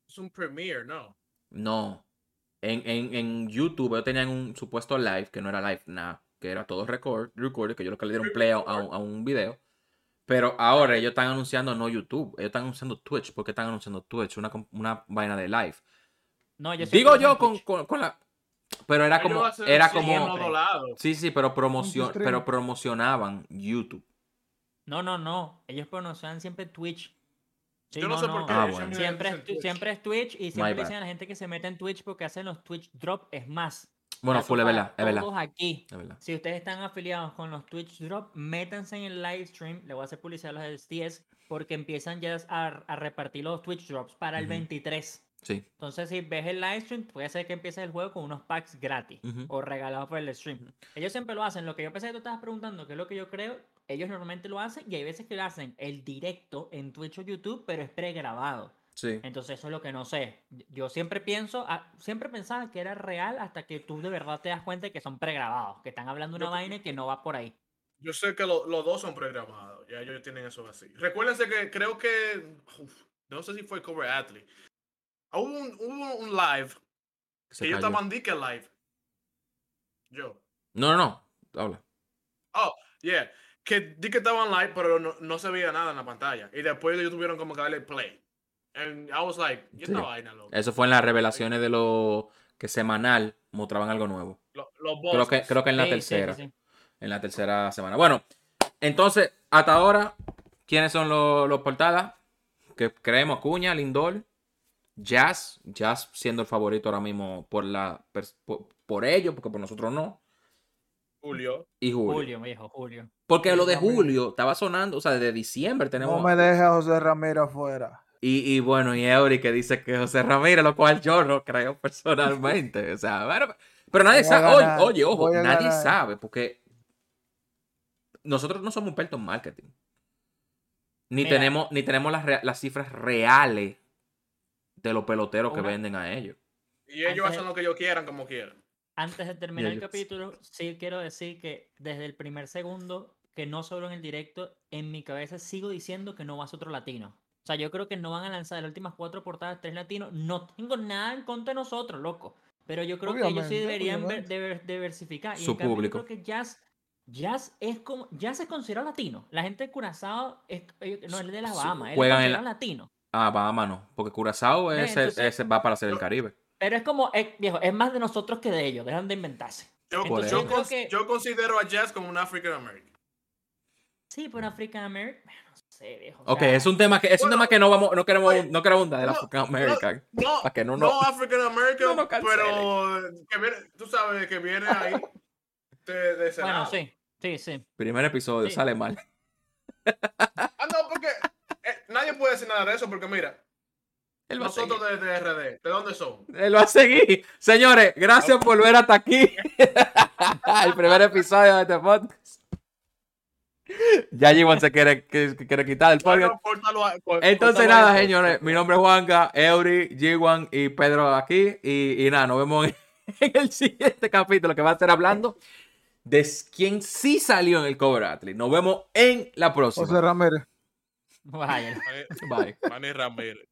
Es un premiere, ¿no? No. En, en, en YouTube ellos tenían un supuesto live, que no era live nada, que era todo record, record que yo lo que le dieron play a, a un, a un video. Pero ahora ellos están anunciando no YouTube, ellos están anunciando Twitch. ¿Por qué están anunciando Twitch? Una, una vaina de live. No, yo Digo yo con, con, con la... Pero era como... Era como... Sí, sí, pero, promocion, pero promocionaban YouTube. No, no, no. Ellos promocionan siempre Twitch. Sí, Yo no sé por qué. Ah, bueno. Siempre es, siempre es Twitch y siempre dicen a la gente que se mete en Twitch porque hacen los Twitch drop. Es más, Bueno, full, es verdad, es verdad. Todos aquí. Es verdad. Si ustedes están afiliados con los Twitch Drop, métanse en el live stream. Le voy a hacer publicidad a los STS porque empiezan ya a, a repartir los Twitch Drops para el Ujú. 23. Sí. Entonces, si ves el live stream, puede ser que empieces el juego con unos packs gratis o regalados por el stream. Ellos siempre lo hacen. Lo que yo pensé que tú estabas preguntando, que es lo que yo creo, ellos normalmente lo hacen y hay veces que lo hacen el directo en Twitch o YouTube, pero es pregrabado. Sí. Entonces, eso es lo que no sé. Yo siempre pienso, ah, siempre pensaba que era real hasta que tú de verdad te das cuenta de que son pregrabados, que están hablando una Yo- vaina y que no va por ahí. Yo sé que lo- los dos son programados. Ya ellos tienen eso así. Recuérdense que creo que. uf, no sé si fue Cover Athlete. Hubo un, hubo un live. Se Que ellos cayó. estaban dique live. Yo. No, no, no. Habla. Oh, yeah. Que di que estaban live, pero no, no se veía nada en la pantalla. Y después ellos tuvieron como que darle play. And I was like, ¿y esta Sí. vaina, loco? Eso fue en las revelaciones de lo que semanal mostraban algo nuevo. Lo- Los Creo que, bosses. creo que en la Sí, sí, sí, tercera. sí. En la tercera semana. Bueno, entonces, hasta ahora, ¿quiénes son los, los portadas? Que creemos Cuña, Lindor, Jazz, Jazz siendo el favorito ahora mismo por la por, por ellos, porque por nosotros no. Julio. Y Julio. Julio, viejo, Julio. Porque lo de. Julio estaba sonando, o sea, desde diciembre tenemos. No me deje a José Ramírez afuera. Y, y bueno, y Eury que dice que José Ramírez, lo cual yo no creo personalmente. O sea, bueno, pero nadie sabe. Oye, ganar, oye, ojo, nadie ganar. sabe porque nosotros no somos expertos en marketing. Ni Mira. tenemos, ni tenemos las, las cifras reales de los peloteros que venden a ellos. Y ellos Antes- hacen lo que ellos quieran, como quieran. Antes de terminar el capítulo, sí quiero decir que desde el primer segundo, que no solo en el directo, en mi cabeza sigo diciendo que no va a ser otro latino. O sea, yo creo que no van a lanzar las últimas cuatro portadas tres latinos. No tengo nada en contra de nosotros, loco. Pero yo creo que ellos sí deberían ver- diversificar. Y Su en cambio, público. Yo creo que Jazz, Jazz es como. Jazz se considera latino. La gente de Curazao es, ellos- no es de las Su- Bahamas. Él es juegan en la- latino. Ah, Bahamas no, porque Curazao entonces- ese va para ser el Caribe. Pero es como, es, viejo, es más de nosotros que de ellos. Dejan de inventarse. Yo, Entonces, yo yo creo cons- que- yo considero a Jazz como un African American. Sí, pero African American. Sé, viejo. Ok, sea, es un tema que es un tema que no vamos, no queremos, oye, no queremos abundar de la no, African American. No, Para que no no, African American, no pero que viene, tú sabes que viene ahí de, de Bueno, sí, sí, sí. Primer episodio, Sí. sale mal. Ah, no, porque eh, nadie puede decir nada de eso, porque mira, nosotros de, de RD, ¿de dónde son? Él va a seguir. Señores, gracias por ver hasta aquí. el primer episodio de este podcast. Ya G1 se quiere, quitar el podcast. Bueno, a- Entonces, nada, señores. Mi nombre es Juanca, Eury, G1 y Pedro aquí. Y, y nada, nos vemos en, el siguiente capítulo que va a estar hablando de quién sí salió en el cover athlete. Nos vemos en la próxima. José Ramírez. Vaya. Bye. Manny Ramírez.